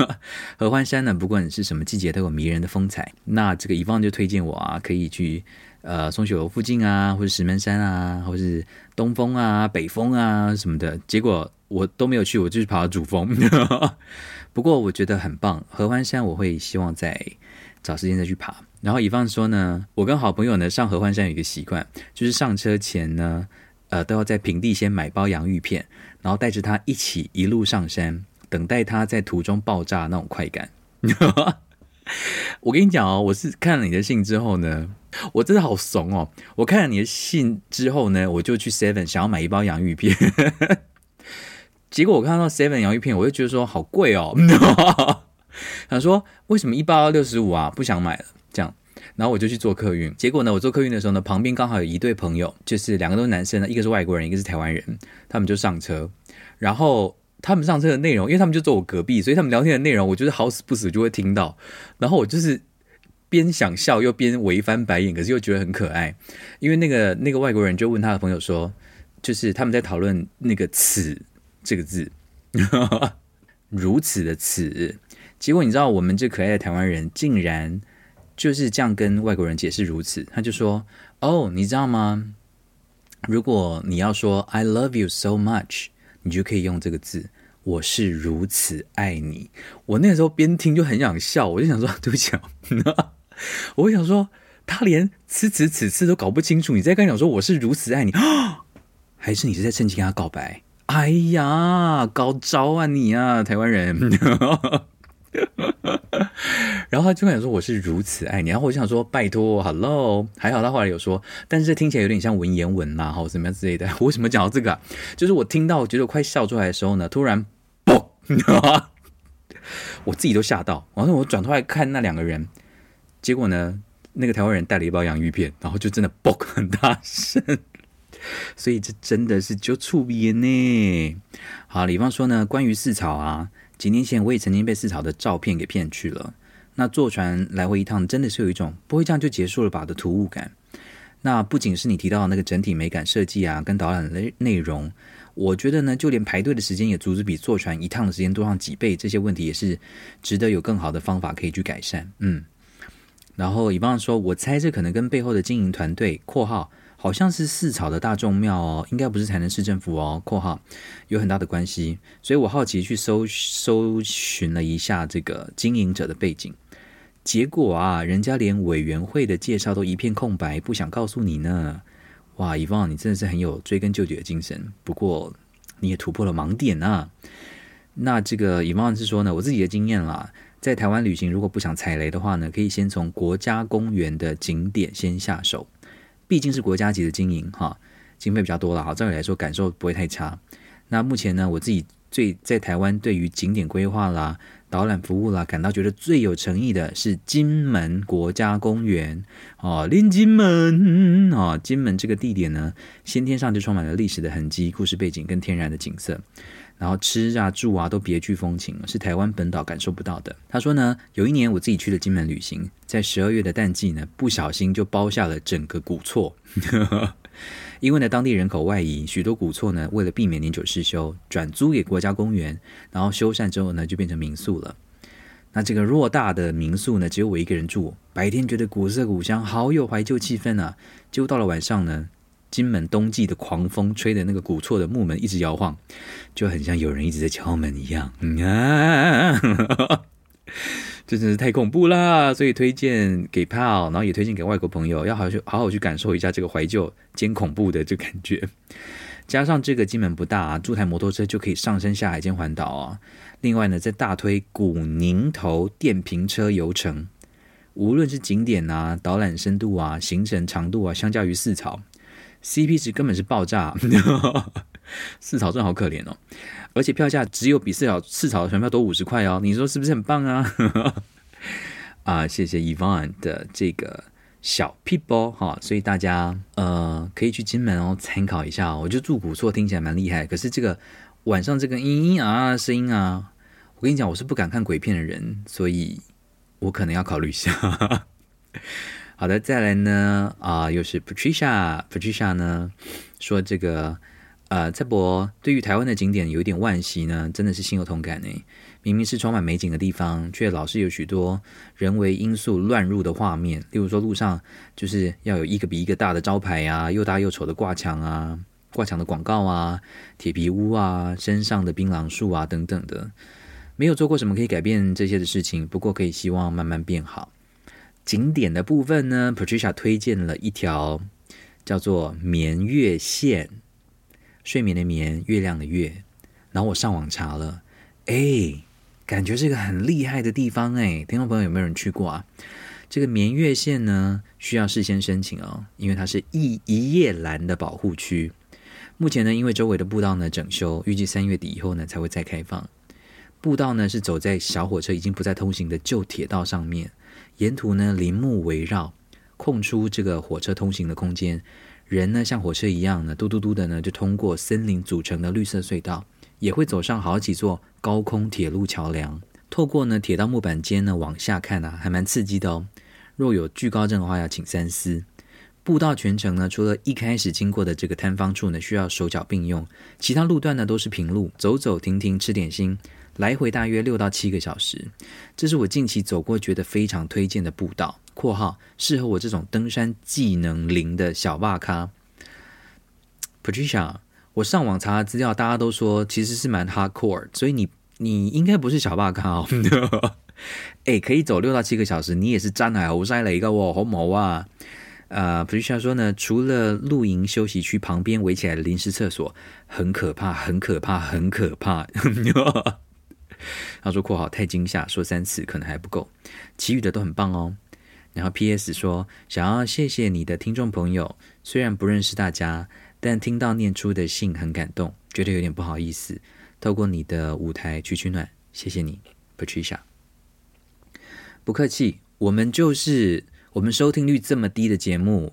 合欢山呢，不管是什么季节都有迷人的风采。那这个乙方就推荐我啊，可以去呃松雪楼附近啊，或者石门山啊，或是东峰啊、北峰啊什么的。结果。我都没有去，我就是爬了主峰。不过我觉得很棒，合欢山我会希望再找时间再去爬。然后乙方说呢，我跟好朋友呢上合欢山有一个习惯，就是上车前呢，呃，都要在平地先买包洋芋片，然后带着他一起一路上山，等待他在途中爆炸那种快感。我跟你讲哦，我是看了你的信之后呢，我真的好怂哦。我看了你的信之后呢，我就去 Seven 想要买一包洋芋片。结果我看到 Seven 洋芋片，我就觉得说好贵哦。想说为什么一包要六十五啊？不想买了这样。然后我就去坐客运。结果呢，我坐客运的时候呢，旁边刚好有一对朋友，就是两个都是男生呢，一个是外国人，一个是台湾人。他们就上车，然后他们上车的内容，因为他们就坐我隔壁，所以他们聊天的内容，我就是好死不死就会听到。然后我就是边想笑又边微翻白眼，可是又觉得很可爱。因为那个那个外国人就问他的朋友说，就是他们在讨论那个此。这个字，如此的此，结果你知道，我们这可爱的台湾人竟然就是这样跟外国人解释如此，他就说：“哦，你知道吗？如果你要说 ‘I love you so much’，你就可以用这个字，我是如此爱你。”我那个时候边听就很想笑，我就想说：“ 对不起啊。” 我想说，他连此此此次都搞不清楚，你在跟他讲说我是如此爱你，还是你是在趁机跟他告白？哎呀，高招啊你啊，台湾人！然后他就跟我说：“我是如此爱你。”然后我就想说：“拜托，Hello。”还好他后来有说，但是听起来有点像文言文呐，或什么样之类的。我 为什么讲到这个？就是我听到觉得快笑出来的时候呢，突然嘣，我自己都吓到。然后我转头来看那两个人，结果呢，那个台湾人带了一包洋芋片，然后就真的嘣很大声。所以这真的是就触鼻呢。好，比方说呢，关于四草啊。几年前，我也曾经被四草的照片给骗去了。那坐船来回一趟，真的是有一种不会这样就结束了吧的突兀感。那不仅是你提到的那个整体美感设计啊，跟导览的内容，我觉得呢，就连排队的时间也足足比坐船一趟的时间多上几倍。这些问题也是值得有更好的方法可以去改善。嗯，然后以方说，我猜这可能跟背后的经营团队（括号）。好像是四草的大众庙哦，应该不是台南市政府哦。括号有很大的关系，所以我好奇去搜搜寻了一下这个经营者的背景，结果啊，人家连委员会的介绍都一片空白，不想告诉你呢。哇，以方，你真的是很有追根究底的精神，不过你也突破了盲点啊。那这个以方是说呢，我自己的经验啦，在台湾旅行如果不想踩雷的话呢，可以先从国家公园的景点先下手。毕竟是国家级的经营哈，经费比较多了哈，照理来说感受不会太差。那目前呢，我自己最在台湾对于景点规划啦、导览服务啦，感到觉得最有诚意的是金门国家公园哦，连金门哦，金门这个地点呢，先天上就充满了历史的痕迹、故事背景跟天然的景色。然后吃啊住啊都别具风情，是台湾本岛感受不到的。他说呢，有一年我自己去了金门旅行，在十二月的淡季呢，不小心就包下了整个古厝。因为呢，当地人口外移，许多古厝呢，为了避免年久失修，转租给国家公园，然后修缮之后呢，就变成民宿了。那这个偌大的民宿呢，只有我一个人住，白天觉得古色古香，好有怀旧气氛啊。结果到了晚上呢，金门冬季的狂风吹的那个古厝的木门一直摇晃，就很像有人一直在敲门一样。这真是太恐怖啦！所以推荐给 Pal，然后也推荐给外国朋友，要好去好好去感受一下这个怀旧兼恐怖的这感觉。加上这个金门不大啊，租台摩托车就可以上山下海兼环岛啊。另外呢，在大推古宁头电瓶车游程，无论是景点啊、导览深度啊、行程长度啊，相较于四草。CP 值根本是爆炸，四草真的好可怜哦，而且票价只有比四草四草的船票多五十块哦，你说是不是很棒啊？啊，谢谢 Yvonne 的这个小撇步哈，所以大家呃可以去金门哦参考一下。我觉得住古厝听起来蛮厉害，可是这个晚上这个嘤嘤啊声音啊，我跟你讲，我是不敢看鬼片的人，所以我可能要考虑一下。好的，再来呢啊、又是 Patricia，Patricia 呢说这个呃，蔡博对于台湾的景点有一点惋惜呢，真的是心有同感呢。明明是充满美景的地方，却老是有许多人为因素乱入的画面。例如说，路上就是要有一个比一个大的招牌啊，又大又丑的挂墙啊，挂墙的广告啊，铁皮屋啊，身上的槟榔树啊等等的，没有做过什么可以改变这些的事情。不过可以希望慢慢变好。景点的部分呢，Patricia 推荐了一条叫做眠月线，睡眠的眠，月亮的月。然后我上网查了，哎，感觉是个很厉害的地方哎。听众朋友有没有人去过啊？这个眠月线呢，需要事先申请哦，因为它是一一叶兰的保护区。目前呢，因为周围的步道呢整修，预计三月底以后呢才会再开放。步道呢是走在小火车已经不再通行的旧铁道上面。沿途呢，林木围绕，空出这个火车通行的空间。人呢，像火车一样呢，嘟嘟嘟的呢，就通过森林组成的绿色隧道，也会走上好几座高空铁路桥梁。透过呢铁道木板间呢往下看啊，还蛮刺激的哦。若有惧高症的话，要请三思。步道全程呢，除了一开始经过的这个摊方处呢，需要手脚并用，其他路段呢都是平路，走走停停，吃点心。来回大约六到七个小时。这是我近期走过觉得非常推荐的步道（括号适合我这种登山技能零的小霸咖）。Patricia，我上网查资料，大家都说其实是蛮 hardcore，所以你你应该不是小霸咖哦。哎，可以走六到七个小时，你也是真系好犀利噶喎，好毛啊！呃，普瑞莎说呢，除了露营休息区旁边围起来的临时厕所很可怕，很可怕，很可怕。他说括号太惊吓，说三次可能还不够，其余的都很棒哦。然后 P.S. 说想要谢谢你的听众朋友，虽然不认识大家，但听到念出的信很感动，觉得有点不好意思。透过你的舞台取取暖，谢谢你，Patricia。不客气，我们就是。我们收听率这么低的节目，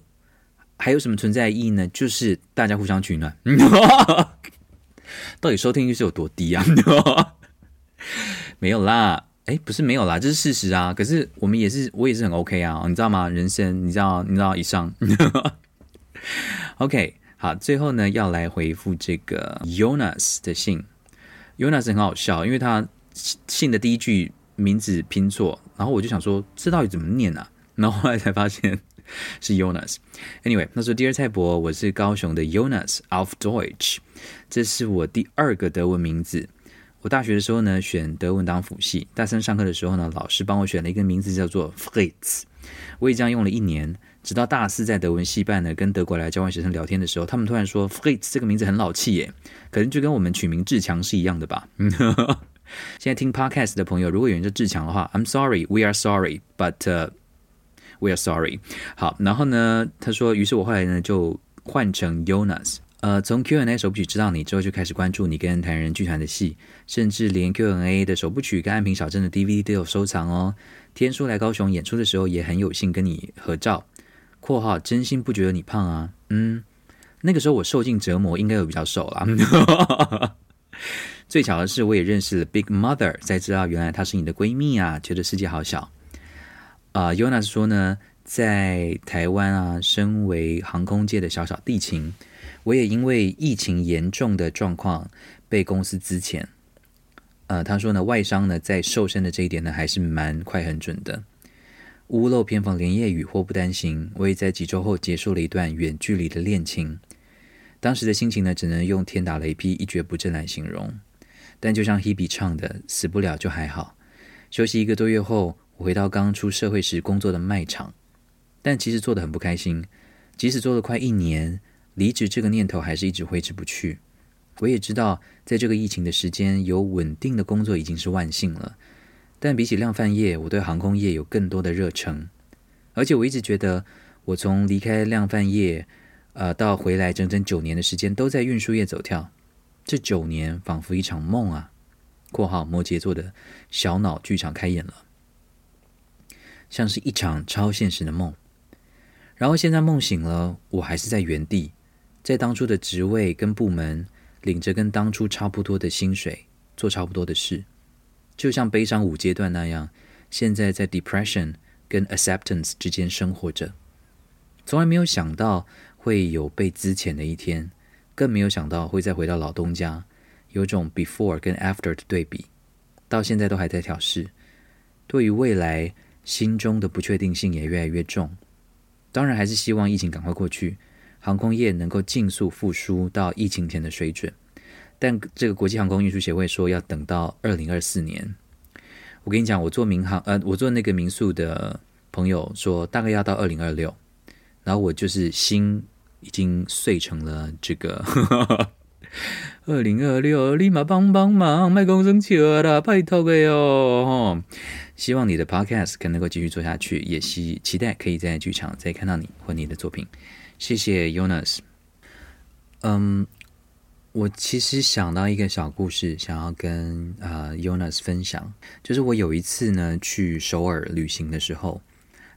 还有什么存在意义呢？就是大家互相取暖。到底收听率是有多低啊？没有啦，哎，不是没有啦，这是事实啊。可是我们也是，我也是很 OK 啊，你知道吗？人生，你知道，你知道以上。OK，好，最后呢，要来回复这个 Jonas 的信。Jonas 很好笑，因为他信的第一句名字拼错，然后我就想说，这到底怎么念啊？然后后来才发现 是 Jonas。Anyway，他说：“Dear 蔡伯，我是高雄的 Jonas auf Deutsch，这是我第二个德文名字。我大学的时候呢，选德文当辅系。大三上课的时候呢，老师帮我选了一个名字叫做 Fritz。我也这样用了一年，直到大四在德文系办呢，跟德国来交换学生聊天的时候，他们突然说 Fritz 这个名字很老气耶，可能就跟我们取名志强是一样的吧。现在听 Podcast 的朋友，如果有人叫志强的话，I'm sorry，we are sorry，but、We are sorry。好，然后呢，他说，于是我后来呢就换成 Jonas。呃，从 Q&A 首部曲知道你之后，就开始关注你跟台人剧团的戏，甚至连 Q&A 的首部曲跟安平小镇的 DVD 都有收藏哦。天叔来高雄演出的时候，也很有幸跟你合照。括号真心不觉得你胖啊，嗯，那个时候我受尽折磨，应该有比较瘦啦。最巧的是，我也认识了 Big Mother，才知道原来她是你的闺蜜啊，觉得世界好小。啊、uh,，Jonas 说呢，在台湾啊，身为航空界的小小地勤，我也因为疫情严重的状况被公司资遣。呃、他说呢，外商呢在瘦身的这一点呢，还是蛮快很准的。屋漏偏逢连夜雨，祸不单行。我也在几周后结束了一段远距离的恋情，当时的心情呢，只能用天打雷劈、一蹶不振来形容。但就像 Hebe 唱的，死不了就还好。休息一个多月后。我回到刚出社会时工作的卖场，但其实做得很不开心。即使做了快一年，离职这个念头还是一直挥之不去。我也知道，在这个疫情的时间，有稳定的工作已经是万幸了。但比起量贩业，我对航空业有更多的热忱。而且我一直觉得，我从离开量贩业，呃，到回来整整九年的时间，都在运输业走跳。这九年仿佛一场梦啊！（括号摩羯座的小脑剧场开演了。）像是一场超现实的梦，然后现在梦醒了，我还是在原地，在当初的职位跟部门，领着跟当初差不多的薪水，做差不多的事，就像悲伤五阶段那样，现在在 depression 跟 acceptance 之间生活着，从来没有想到会有被资遣的一天，更没有想到会再回到老东家，有种 before 跟 after 的对比，到现在都还在调适，对于未来。心中的不确定性也越来越重，当然还是希望疫情赶快过去，航空业能够尽速复苏到疫情前的水准。但这个国际航空运输协会说要等到二零二四年。我跟你讲，我做民航呃，我做那个民宿的朋友说大概要到二零二六，然后我就是心已经碎成了这个 二零二六，立马帮帮忙，卖工生球啦，拜托个哟。希望你的 podcast 能够继续做下去，也希期待可以在剧场再看到你或你的作品。谢谢 Jonas。嗯，我其实想到一个小故事，想要跟、呃、Jonas 分享，就是我有一次呢去首尔旅行的时候，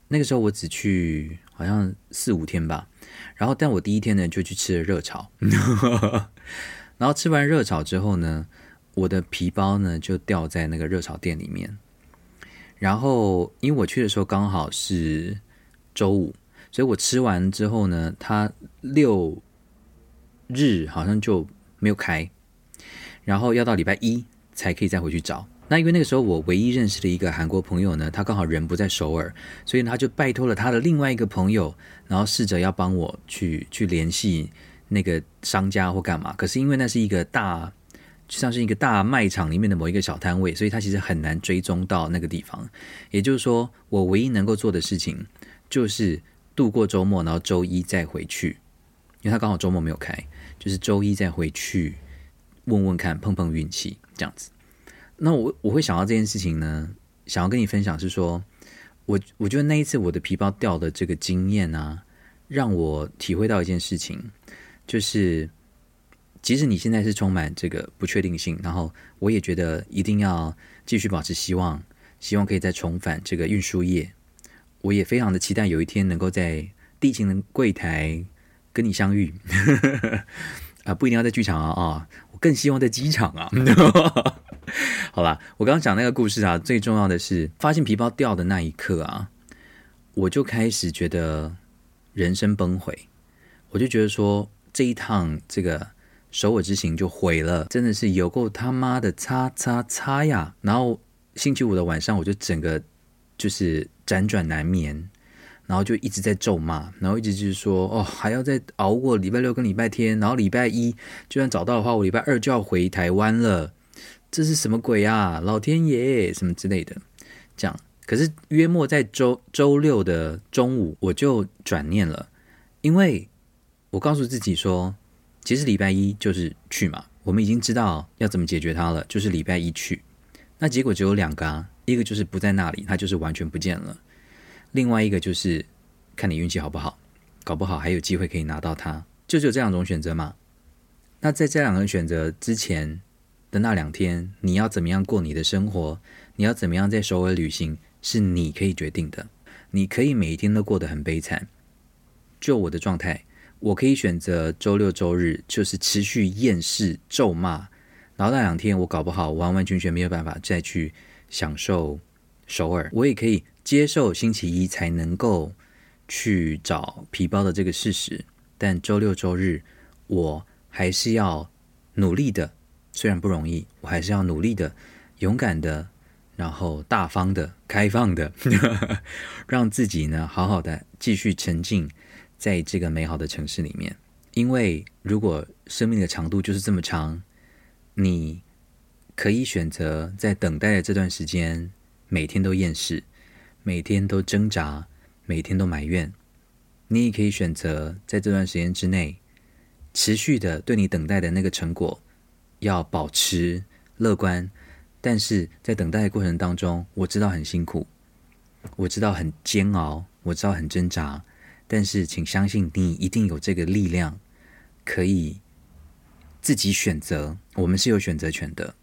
那个时候我只去好像四五天吧，然后但我第一天呢就去吃了热炒，然后吃完热炒之后呢，我的皮包呢就掉在那个热炒店里面。然后，因为我去的时候刚好是周五，所以我吃完之后呢，他六日好像就没有开，然后要到礼拜一才可以再回去找。那因为那个时候我唯一认识的一个韩国朋友呢，他刚好人不在首尔，所以他就拜托了他的另外一个朋友，然后试着要帮我去去联系那个商家或干嘛。可是因为那是一个大，就像是一个大卖场里面的某一个小摊位，所以他其实很难追踪到那个地方。也就是说，我唯一能够做的事情就是度过周末，然后周一再回去，因为他刚好周末没有开，就是周一再回去问问看，碰碰运气这样子。那我我会想到这件事情呢，想要跟你分享是说，我我觉得那一次我的皮包掉的这个经验啊，让我体会到一件事情，就是即使你现在是充满这个不确定性，然后我也觉得一定要继续保持希望，希望可以再重返这个运输业，我也非常的期待有一天能够在地勤的柜台跟你相遇，啊，不一定要在剧场啊啊。我更希望在机场啊！好啦，我刚刚讲那个故事啊，最重要的是发现皮包掉的那一刻啊，我就开始觉得人生崩毁，我就觉得说这一趟这个首尔之行就毁了，真的是有够他妈的擦擦擦呀！然后星期五的晚上，我就整个就是辗转难眠。然后就一直在咒骂，然后一直就是说，哦，还要再熬过礼拜六跟礼拜天，然后礼拜一就算找到的话，我礼拜二就要回台湾了，这是什么鬼啊？老天爷什么之类的，这样。可是约莫在周周六的中午，我就转念了，因为我告诉自己说，其实礼拜一就是去嘛，我们已经知道要怎么解决它了，就是礼拜一去。那结果只有两个啊，一个就是不在那里，它就是完全不见了。另外一个就是看你运气好不好，搞不好还有机会可以拿到它，就只有这两种选择嘛。那在这两个选择之前的那两天，你要怎么样过你的生活？你要怎么样在首尔旅行？是你可以决定的。你可以每一天都过得很悲惨。就我的状态，我可以选择周六周日就是持续厌世咒骂，然后那两天我搞不好完完全全没有办法再去享受首尔。我也可以。接受星期一才能够去找皮包的这个事实，但周六周日我还是要努力的，虽然不容易，我还是要努力的、勇敢的，然后大方的、开放的，让自己呢好好的继续沉浸在这个美好的城市里面。因为如果生命的长度就是这么长，你可以选择在等待的这段时间每天都厌世。每天都挣扎，每天都埋怨。你也可以选择在这段时间之内，持续的对你等待的那个成果要保持乐观。但是在等待的过程当中，我知道很辛苦，我知道很煎熬，我知道很挣扎。但是请相信，你一定有这个力量，可以自己选择。我们是有选择权的，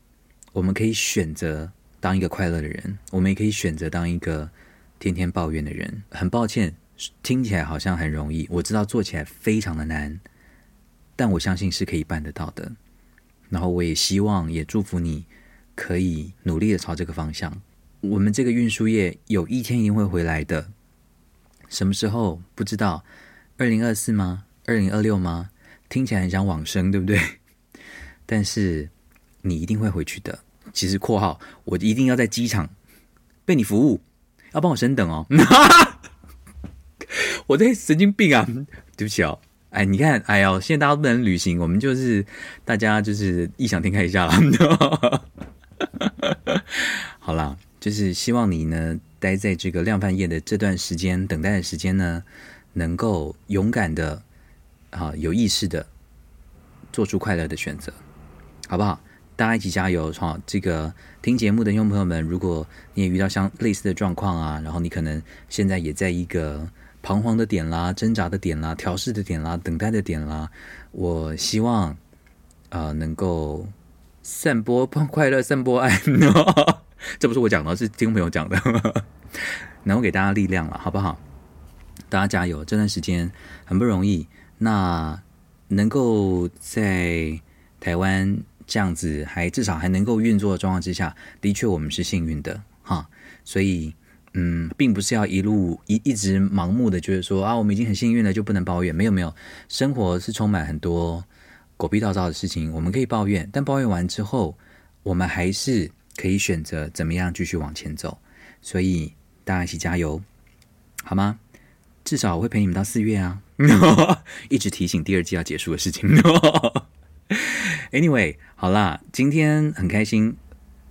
我们可以选择当一个快乐的人，我们也可以选择当一个。天天抱怨的人，很抱歉，听起来好像很容易，我知道做起来非常的难，但我相信是可以办得到的。然后我也希望，也祝福你，可以努力的朝这个方向。我们这个运输业有一天一定会回来的，什么时候不知道？二零二四吗？二零二六吗？听起来很像往生，对不对？但是你一定会回去的。其实（括号）我一定要在机场被你服务。要帮我升等哦！我这神经病啊！对不起哦。哎，你看，哎呦，现在大家不能旅行，我们就是大家就是异想天开一下了。好啦，就是希望你呢，待在这个量贩业的这段时间，等待的时间呢，能够勇敢的啊，有意识的做出快乐的选择，好不好？大家一起加油！哈，这个听节目的听众朋友们，如果你也遇到像类似的状况啊，然后你可能现在也在一个彷徨的点啦、挣扎的点啦、调试的点啦、等待的点啦，我希望呃能够散播快乐、散播爱。这不是我讲的，是听众朋友讲的，能够给大家力量了，好不好？大家加油！这段时间很不容易，那能够在台湾。这样子还至少还能够运作的状况之下，的确我们是幸运的哈。所以，嗯，并不是要一路一一直盲目的觉得说啊，我们已经很幸运了就不能抱怨。没有没有，生活是充满很多狗屁倒灶的事情，我们可以抱怨，但抱怨完之后，我们还是可以选择怎么样继续往前走。所以大家一起加油，好吗？至少我会陪你们到四月啊！一直提醒第二季要结束的事情。Anyway，好啦，今天很开心，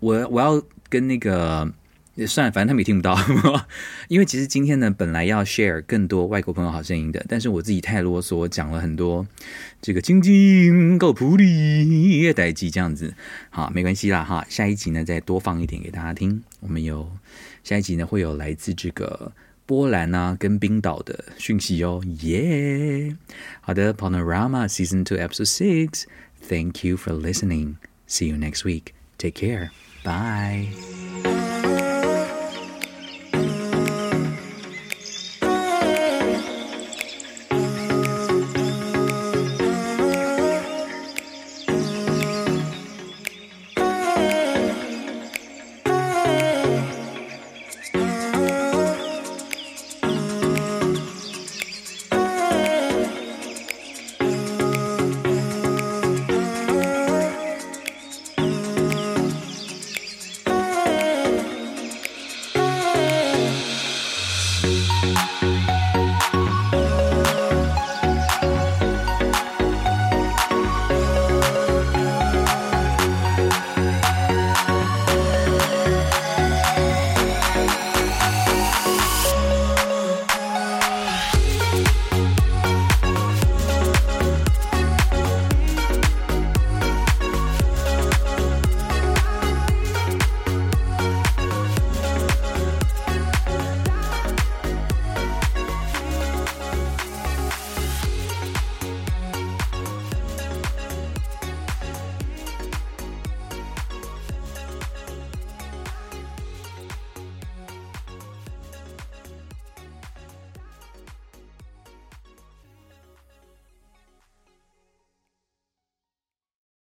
我我要跟那个。算了，反正他们也听不到，因为其实今天呢，本来要 share 更多外国朋友好声音的，但是我自己太啰嗦，讲了很多这个晶晶够普里代机这样子，好，没关系啦哈，下一集呢再多放一点给大家听。我们有下一集呢会有来自这个波兰啊跟冰岛的讯息哦，耶、好的，Panorama Season Two Episode Six Thank you for listening. See you next week. Take care. Bye.